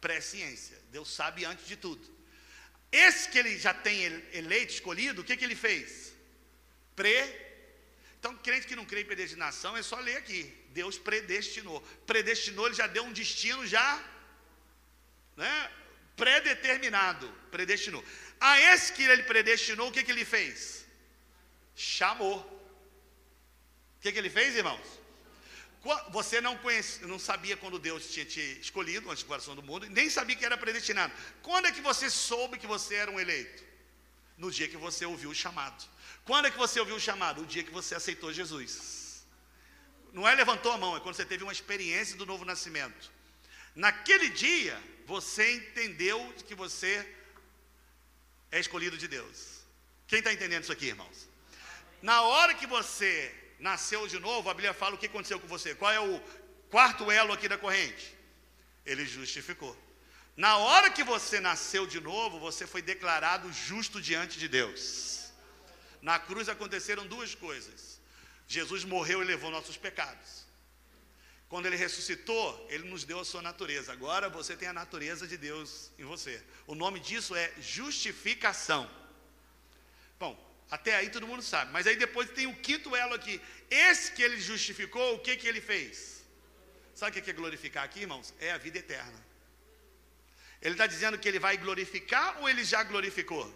Pré-ciência. Deus sabe antes de tudo. Esse que ele já tem eleito, escolhido, o que, que ele fez? Pre. Então, crente que não crê em predestinação, é só ler aqui. Deus predestinou. Predestinou, ele já deu um destino já né, predeterminado. Predestinou. A esse que ele predestinou, o que, que ele fez? Chamou. O que, que ele fez, irmãos? Você não, conhecia, não sabia quando Deus tinha te escolhido antes do coração do mundo, nem sabia que era predestinado. Quando é que você soube que você era um eleito? No dia que você ouviu o chamado. Quando é que você ouviu o chamado? O dia que você aceitou Jesus. Não é levantou a mão, é quando você teve uma experiência do novo nascimento. Naquele dia, você entendeu que você é escolhido de Deus. Quem está entendendo isso aqui, irmãos? Na hora que você nasceu de novo, a Bíblia fala o que aconteceu com você. Qual é o quarto elo aqui da corrente? Ele justificou. Na hora que você nasceu de novo, você foi declarado justo diante de Deus. Na cruz aconteceram duas coisas. Jesus morreu e levou nossos pecados. Quando ele ressuscitou, ele nos deu a sua natureza. Agora você tem a natureza de Deus em você. O nome disso é justificação. Bom, até aí todo mundo sabe. Mas aí depois tem o quinto elo aqui. Esse que ele justificou, o que, que ele fez? Sabe o que é glorificar aqui, irmãos? É a vida eterna. Ele está dizendo que ele vai glorificar ou ele já glorificou?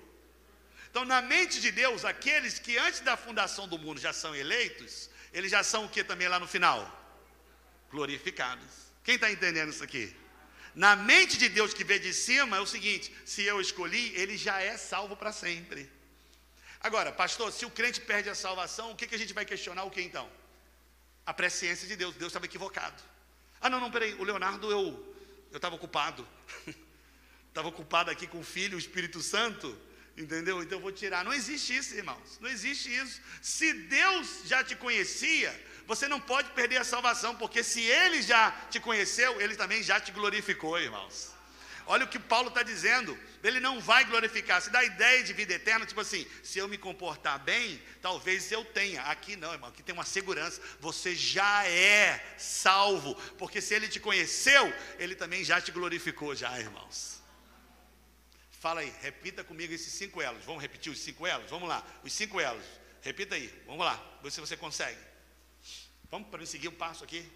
Então, na mente de Deus, aqueles que antes da fundação do mundo já são eleitos, eles já são o que também lá no final? Glorificados. Quem está entendendo isso aqui? Na mente de Deus que vê de cima é o seguinte: se eu escolhi, ele já é salvo para sempre. Agora, pastor, se o crente perde a salvação, o que, que a gente vai questionar o que então? A presciência de Deus. Deus estava equivocado. Ah, não, não, peraí. O Leonardo, eu eu estava ocupado. (laughs) Estava ocupado aqui com o Filho, o Espírito Santo. Entendeu? Então eu vou tirar. Não existe isso, irmãos. Não existe isso. Se Deus já te conhecia, você não pode perder a salvação, porque se Ele já te conheceu, Ele também já te glorificou, irmãos. Olha o que Paulo está dizendo. Ele não vai glorificar. Se dá a ideia de vida eterna, tipo assim, se eu me comportar bem, talvez eu tenha. Aqui não, irmão. Aqui tem uma segurança. Você já é salvo. Porque se ele te conheceu, ele também já te glorificou, já, irmãos. Fala aí, repita comigo esses cinco elos. Vamos repetir os cinco elos? Vamos lá. Os cinco elos. Repita aí. Vamos lá. Ver se você consegue. Vamos para seguir um passo aqui.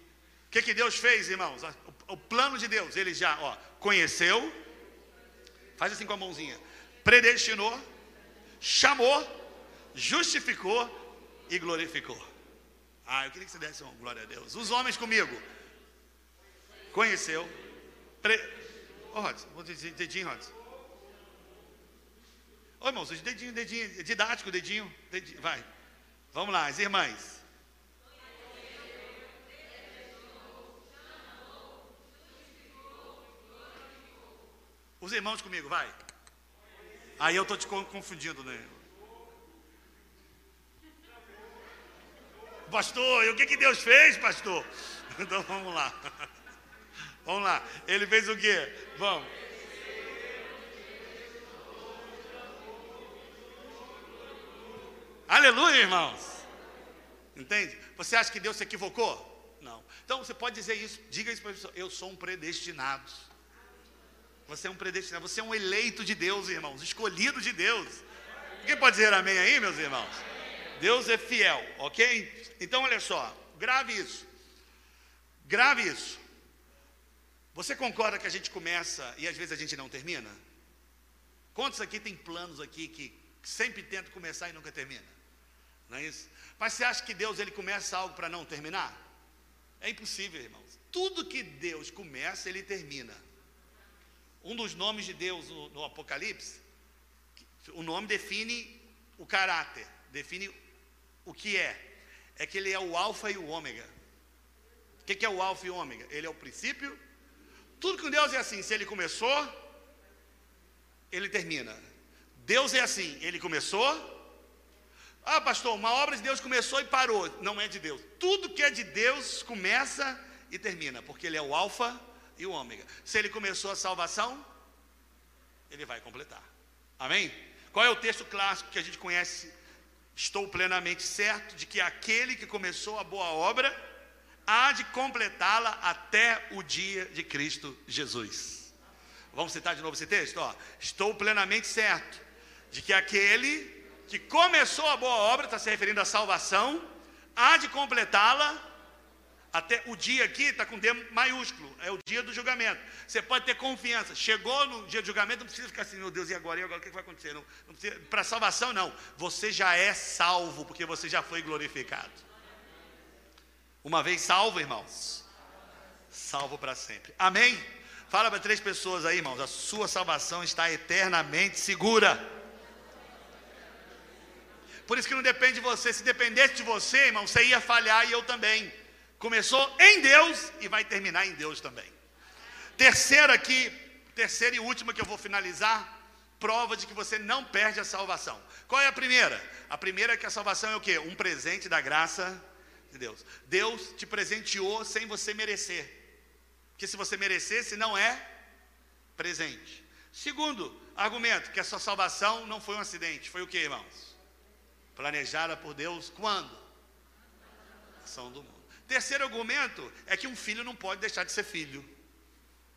O que, que Deus fez, irmãos? O, o plano de Deus, ele já ó, conheceu, faz assim com a mãozinha, predestinou, chamou, justificou e glorificou. Ah, eu queria que você desse uma glória a Deus. Os homens comigo. Conheceu. Pre... Oh, Rods, vou dedinho, Rods. Ô irmãos, dedinho, dedinho, didático, dedinho, dedinho, vai. Vamos lá, as irmãs. Os irmãos comigo, vai. Aí eu estou te confundindo, né? Pastor, e o que, que Deus fez, pastor? (laughs) Então vamos lá. (laughs) Vamos lá. Ele fez o quê? Vamos. Aleluia, irmãos. Entende? Você acha que Deus se equivocou? Não. Então você pode dizer isso, diga isso para a pessoa: eu sou um predestinado. Você é um predestinado, você é um eleito de Deus, irmãos, escolhido de Deus. Quem pode dizer amém aí, meus irmãos? Deus é fiel, ok? Então, olha só, grave isso. Grave isso. Você concorda que a gente começa e às vezes a gente não termina? Quantos aqui tem planos aqui que sempre tentam começar e nunca termina? Não é isso? Mas você acha que Deus ele começa algo para não terminar? É impossível, irmãos. Tudo que Deus começa, ele termina. Um dos nomes de Deus no, no Apocalipse, o nome define o caráter, define o que é. É que ele é o alfa e o ômega. O que, que é o alfa e o ômega? Ele é o princípio. Tudo com Deus é assim. Se ele começou, ele termina. Deus é assim. Ele começou. Ah, pastor, uma obra de Deus começou e parou. Não é de Deus. Tudo que é de Deus começa e termina, porque ele é o alfa e o ômega. Se ele começou a salvação, ele vai completar. Amém? Qual é o texto clássico que a gente conhece? Estou plenamente certo de que aquele que começou a boa obra há de completá-la até o dia de Cristo Jesus. Vamos citar de novo esse texto? Ó, Estou plenamente certo de que aquele que começou a boa obra, está se referindo à salvação, há de completá-la até o dia aqui está com D maiúsculo, é o dia do julgamento. Você pode ter confiança. Chegou no dia do julgamento, não precisa ficar assim, meu Deus, e agora? E agora o que vai acontecer? Não, não Para salvação, não. Você já é salvo, porque você já foi glorificado. Uma vez salvo, irmãos, salvo para sempre. Amém? Fala para três pessoas aí, irmãos. A sua salvação está eternamente segura. Por isso que não depende de você. Se dependesse de você, irmão, você ia falhar e eu também. Começou em Deus e vai terminar em Deus também. Terceira aqui, terceira e última que eu vou finalizar, prova de que você não perde a salvação. Qual é a primeira? A primeira é que a salvação é o quê? Um presente da graça de Deus. Deus te presenteou sem você merecer. Porque se você merecesse, não é presente. Segundo argumento, que a sua salvação não foi um acidente. Foi o que, irmãos? Planejada por Deus quando? Ação do mundo. Terceiro argumento é que um filho não pode deixar de ser filho.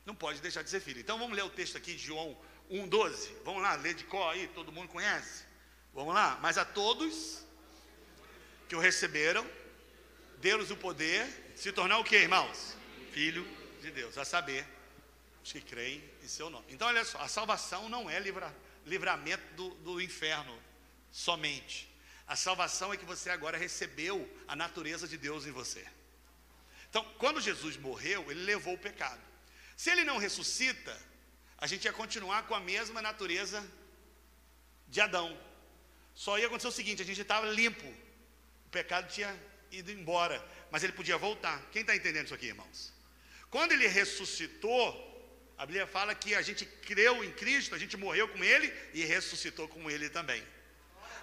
Não pode deixar de ser filho. Então vamos ler o texto aqui de João 1,12. Vamos lá, ler de cor aí, todo mundo conhece? Vamos lá. Mas a todos que o receberam, deu-lhes o poder de se tornar o que, irmãos? Filho de Deus, a saber, os que creem em seu nome. Então, olha só, a salvação não é livra, livramento do, do inferno somente. A salvação é que você agora recebeu a natureza de Deus em você. Então, quando Jesus morreu, ele levou o pecado. Se ele não ressuscita, a gente ia continuar com a mesma natureza de Adão. Só ia acontecer o seguinte: a gente estava limpo, o pecado tinha ido embora, mas ele podia voltar. Quem está entendendo isso aqui, irmãos? Quando ele ressuscitou, a Bíblia fala que a gente creu em Cristo, a gente morreu com ele e ressuscitou com ele também.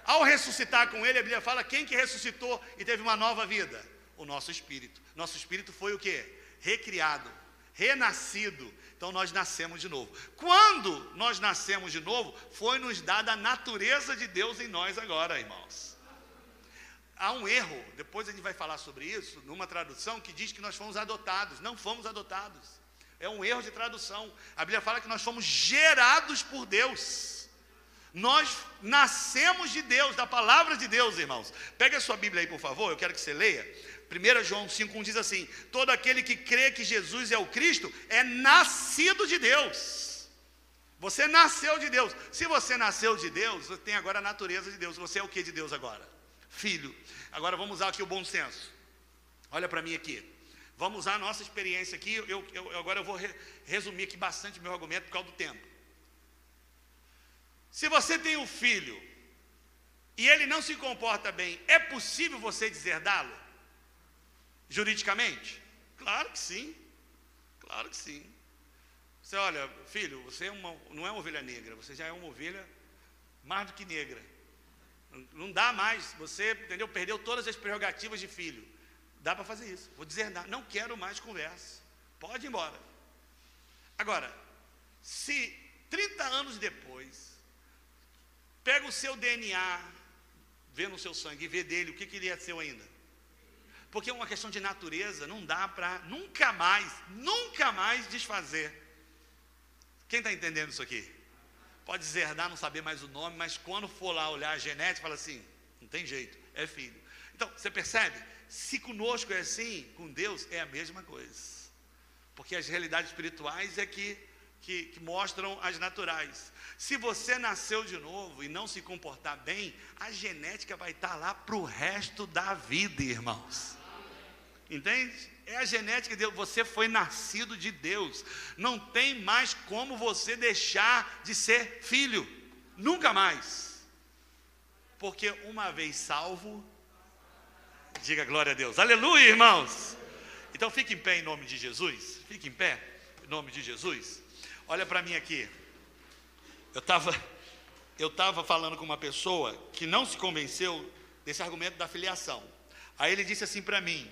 Ao ressuscitar com ele, a Bíblia fala quem que ressuscitou e teve uma nova vida? O nosso espírito. Nosso espírito foi o que? Recriado, renascido. Então nós nascemos de novo. Quando nós nascemos de novo, foi nos dada a natureza de Deus em nós agora, irmãos. Há um erro, depois a gente vai falar sobre isso, numa tradução que diz que nós fomos adotados. Não fomos adotados. É um erro de tradução. A Bíblia fala que nós fomos gerados por Deus. Nós nascemos de Deus, da palavra de Deus, irmãos. Pega a sua Bíblia aí, por favor, eu quero que você leia. 1 João 5,1 diz assim: Todo aquele que crê que Jesus é o Cristo é nascido de Deus. Você nasceu de Deus. Se você nasceu de Deus, você tem agora a natureza de Deus. Você é o que de Deus agora? Filho. Agora vamos usar aqui o bom senso. Olha para mim aqui. Vamos usar a nossa experiência aqui. Eu, eu, agora eu vou re, resumir aqui bastante meu argumento por causa do tempo. Se você tem um filho e ele não se comporta bem, é possível você deserdá-lo? Juridicamente? Claro que sim. Claro que sim. Você olha, filho, você é uma, não é uma ovelha negra, você já é uma ovelha mais do que negra. Não dá mais, você, entendeu? Perdeu todas as prerrogativas de filho. Dá para fazer isso. Vou dizer, não quero mais conversa. Pode ir embora. Agora, se 30 anos depois, pega o seu DNA, vê no seu sangue e vê dele o que, que ele é seu ainda. Porque é uma questão de natureza, não dá para nunca mais, nunca mais desfazer. Quem está entendendo isso aqui? Pode deserdar, não saber mais o nome, mas quando for lá olhar a genética, fala assim: não tem jeito, é filho. Então, você percebe? Se conosco é assim, com Deus é a mesma coisa. Porque as realidades espirituais é que, que, que mostram as naturais. Se você nasceu de novo e não se comportar bem, a genética vai estar lá para o resto da vida, irmãos. Entende? É a genética de Deus. Você foi nascido de Deus. Não tem mais como você deixar de ser filho. Nunca mais. Porque uma vez salvo, diga glória a Deus. Aleluia, irmãos. Então fique em pé em nome de Jesus. Fique em pé em nome de Jesus. Olha para mim aqui. Eu estava eu estava falando com uma pessoa que não se convenceu desse argumento da filiação. Aí ele disse assim para mim: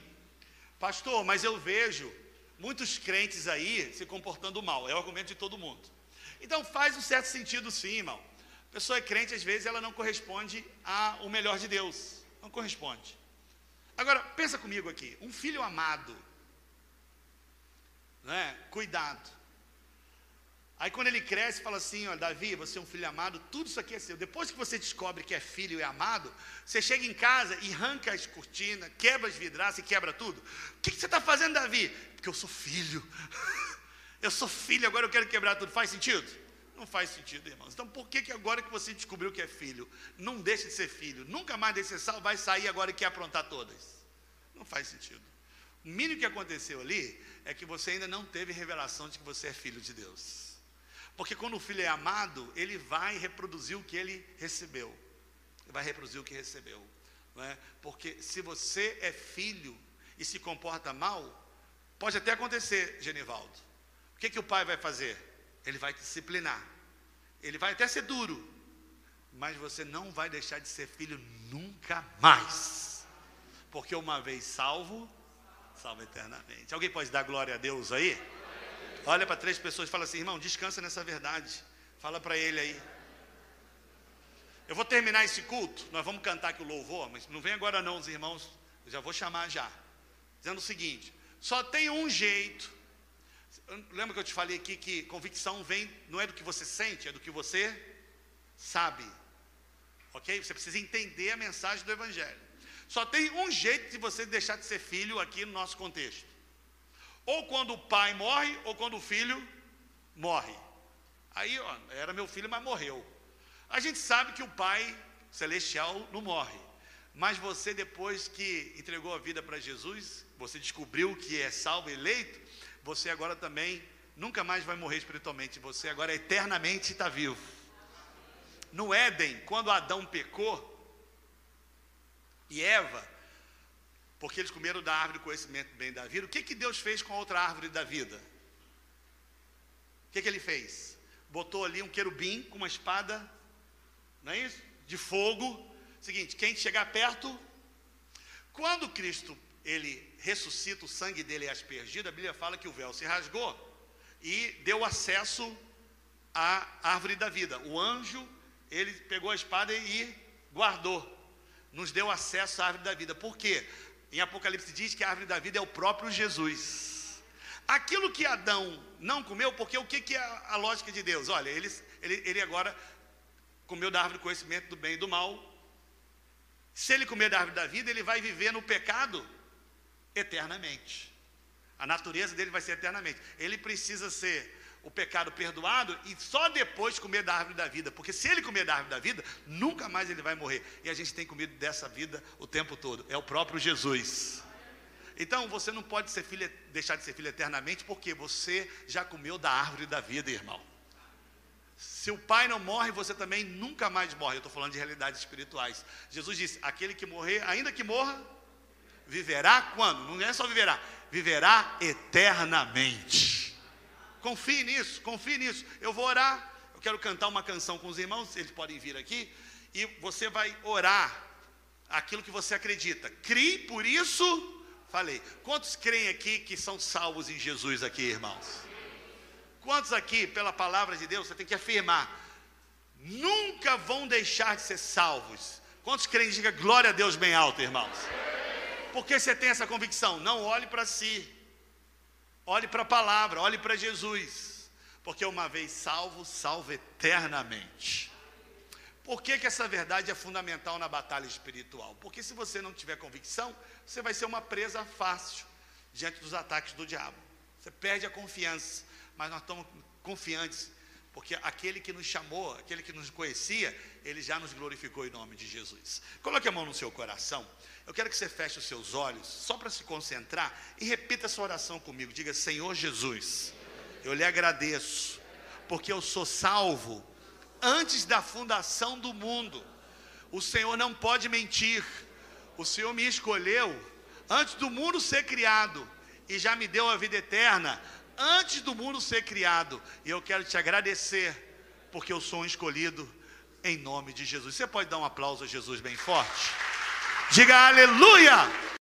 Pastor, mas eu vejo muitos crentes aí se comportando mal. É o argumento de todo mundo. Então faz um certo sentido sim, irmão. A pessoa é crente, às vezes ela não corresponde ao melhor de Deus. Não corresponde. Agora, pensa comigo aqui. Um filho amado, né? cuidado. Aí quando ele cresce, fala assim: olha, Davi, você é um filho amado, tudo isso aqui é seu. Depois que você descobre que é filho e amado, você chega em casa e arranca as cortinas, quebra as vidraças e quebra tudo. O que, que você está fazendo, Davi? Porque eu sou filho. (laughs) eu sou filho, agora eu quero quebrar tudo. Faz sentido? Não faz sentido, irmãos. Então por que, que agora que você descobriu que é filho, não deixa de ser filho? Nunca mais deixa de ser vai sair agora e quer aprontar todas. Não faz sentido. O mínimo que aconteceu ali é que você ainda não teve revelação de que você é filho de Deus. Porque quando o filho é amado, ele vai reproduzir o que ele recebeu. Vai reproduzir o que recebeu. Não é? Porque se você é filho e se comporta mal, pode até acontecer, Genivaldo. O que, que o pai vai fazer? Ele vai te disciplinar. Ele vai até ser duro. Mas você não vai deixar de ser filho nunca mais. Porque uma vez salvo, salvo eternamente. Alguém pode dar glória a Deus aí? Olha para três pessoas e fala assim, irmão, descansa nessa verdade. Fala para ele aí. Eu vou terminar esse culto, nós vamos cantar aqui o louvor, mas não vem agora não, os irmãos, eu já vou chamar já. Dizendo o seguinte: só tem um jeito. Lembra que eu te falei aqui que convicção vem, não é do que você sente, é do que você sabe. Ok? Você precisa entender a mensagem do Evangelho. Só tem um jeito de você deixar de ser filho aqui no nosso contexto. Ou quando o pai morre, ou quando o filho morre. Aí, ó, era meu filho, mas morreu. A gente sabe que o pai celestial não morre. Mas você, depois que entregou a vida para Jesus, você descobriu que é salvo e eleito, você agora também nunca mais vai morrer espiritualmente. Você agora eternamente está vivo. No Éden, quando Adão pecou, e Eva, porque eles comeram da árvore do conhecimento bem da vida. O que, que Deus fez com a outra árvore da vida? O que, que ele fez? Botou ali um querubim com uma espada, não é isso? De fogo. Seguinte, quem chegar perto, quando Cristo ele ressuscita, o sangue dele é aspergido, a Bíblia fala que o véu se rasgou e deu acesso à árvore da vida. O anjo, ele pegou a espada e guardou, nos deu acesso à árvore da vida. Por quê? Em Apocalipse diz que a árvore da vida é o próprio Jesus. Aquilo que Adão não comeu, porque o que, que é a lógica de Deus? Olha, ele, ele, ele agora comeu da árvore do conhecimento do bem e do mal. Se ele comer da árvore da vida, ele vai viver no pecado eternamente. A natureza dele vai ser eternamente. Ele precisa ser o pecado perdoado e só depois comer da árvore da vida, porque se ele comer da árvore da vida, nunca mais ele vai morrer. E a gente tem comido dessa vida o tempo todo. É o próprio Jesus. Então você não pode ser filho, deixar de ser filho eternamente, porque você já comeu da árvore da vida, irmão. Se o pai não morre, você também nunca mais morre. Eu estou falando de realidades espirituais. Jesus disse: aquele que morrer, ainda que morra, viverá quando? Não é só viverá, viverá eternamente. Confie nisso, confie nisso. Eu vou orar. Eu quero cantar uma canção com os irmãos, eles podem vir aqui. E você vai orar aquilo que você acredita. Crie, por isso, falei. Quantos creem aqui que são salvos em Jesus aqui, irmãos? Quantos aqui, pela palavra de Deus, você tem que afirmar, nunca vão deixar de ser salvos. Quantos creem? Diga glória a Deus bem alto, irmãos. Porque você tem essa convicção? Não olhe para si. Olhe para a palavra, olhe para Jesus. Porque uma vez salvo, salvo eternamente. Por que, que essa verdade é fundamental na batalha espiritual? Porque se você não tiver convicção, você vai ser uma presa fácil diante dos ataques do diabo. Você perde a confiança, mas nós estamos confiantes, Porque aquele que nos chamou, aquele que nos conhecia, ele já nos glorificou em nome de Jesus. Coloque a mão no seu coração. Eu quero que você feche os seus olhos, só para se concentrar, e repita essa oração comigo. Diga: Senhor Jesus, eu lhe agradeço, porque eu sou salvo antes da fundação do mundo. O Senhor não pode mentir. O Senhor me escolheu antes do mundo ser criado e já me deu a vida eterna antes do mundo ser criado. E eu quero te agradecer, porque eu sou um escolhido em nome de Jesus. Você pode dar um aplauso a Jesus bem forte? Diga aleluia!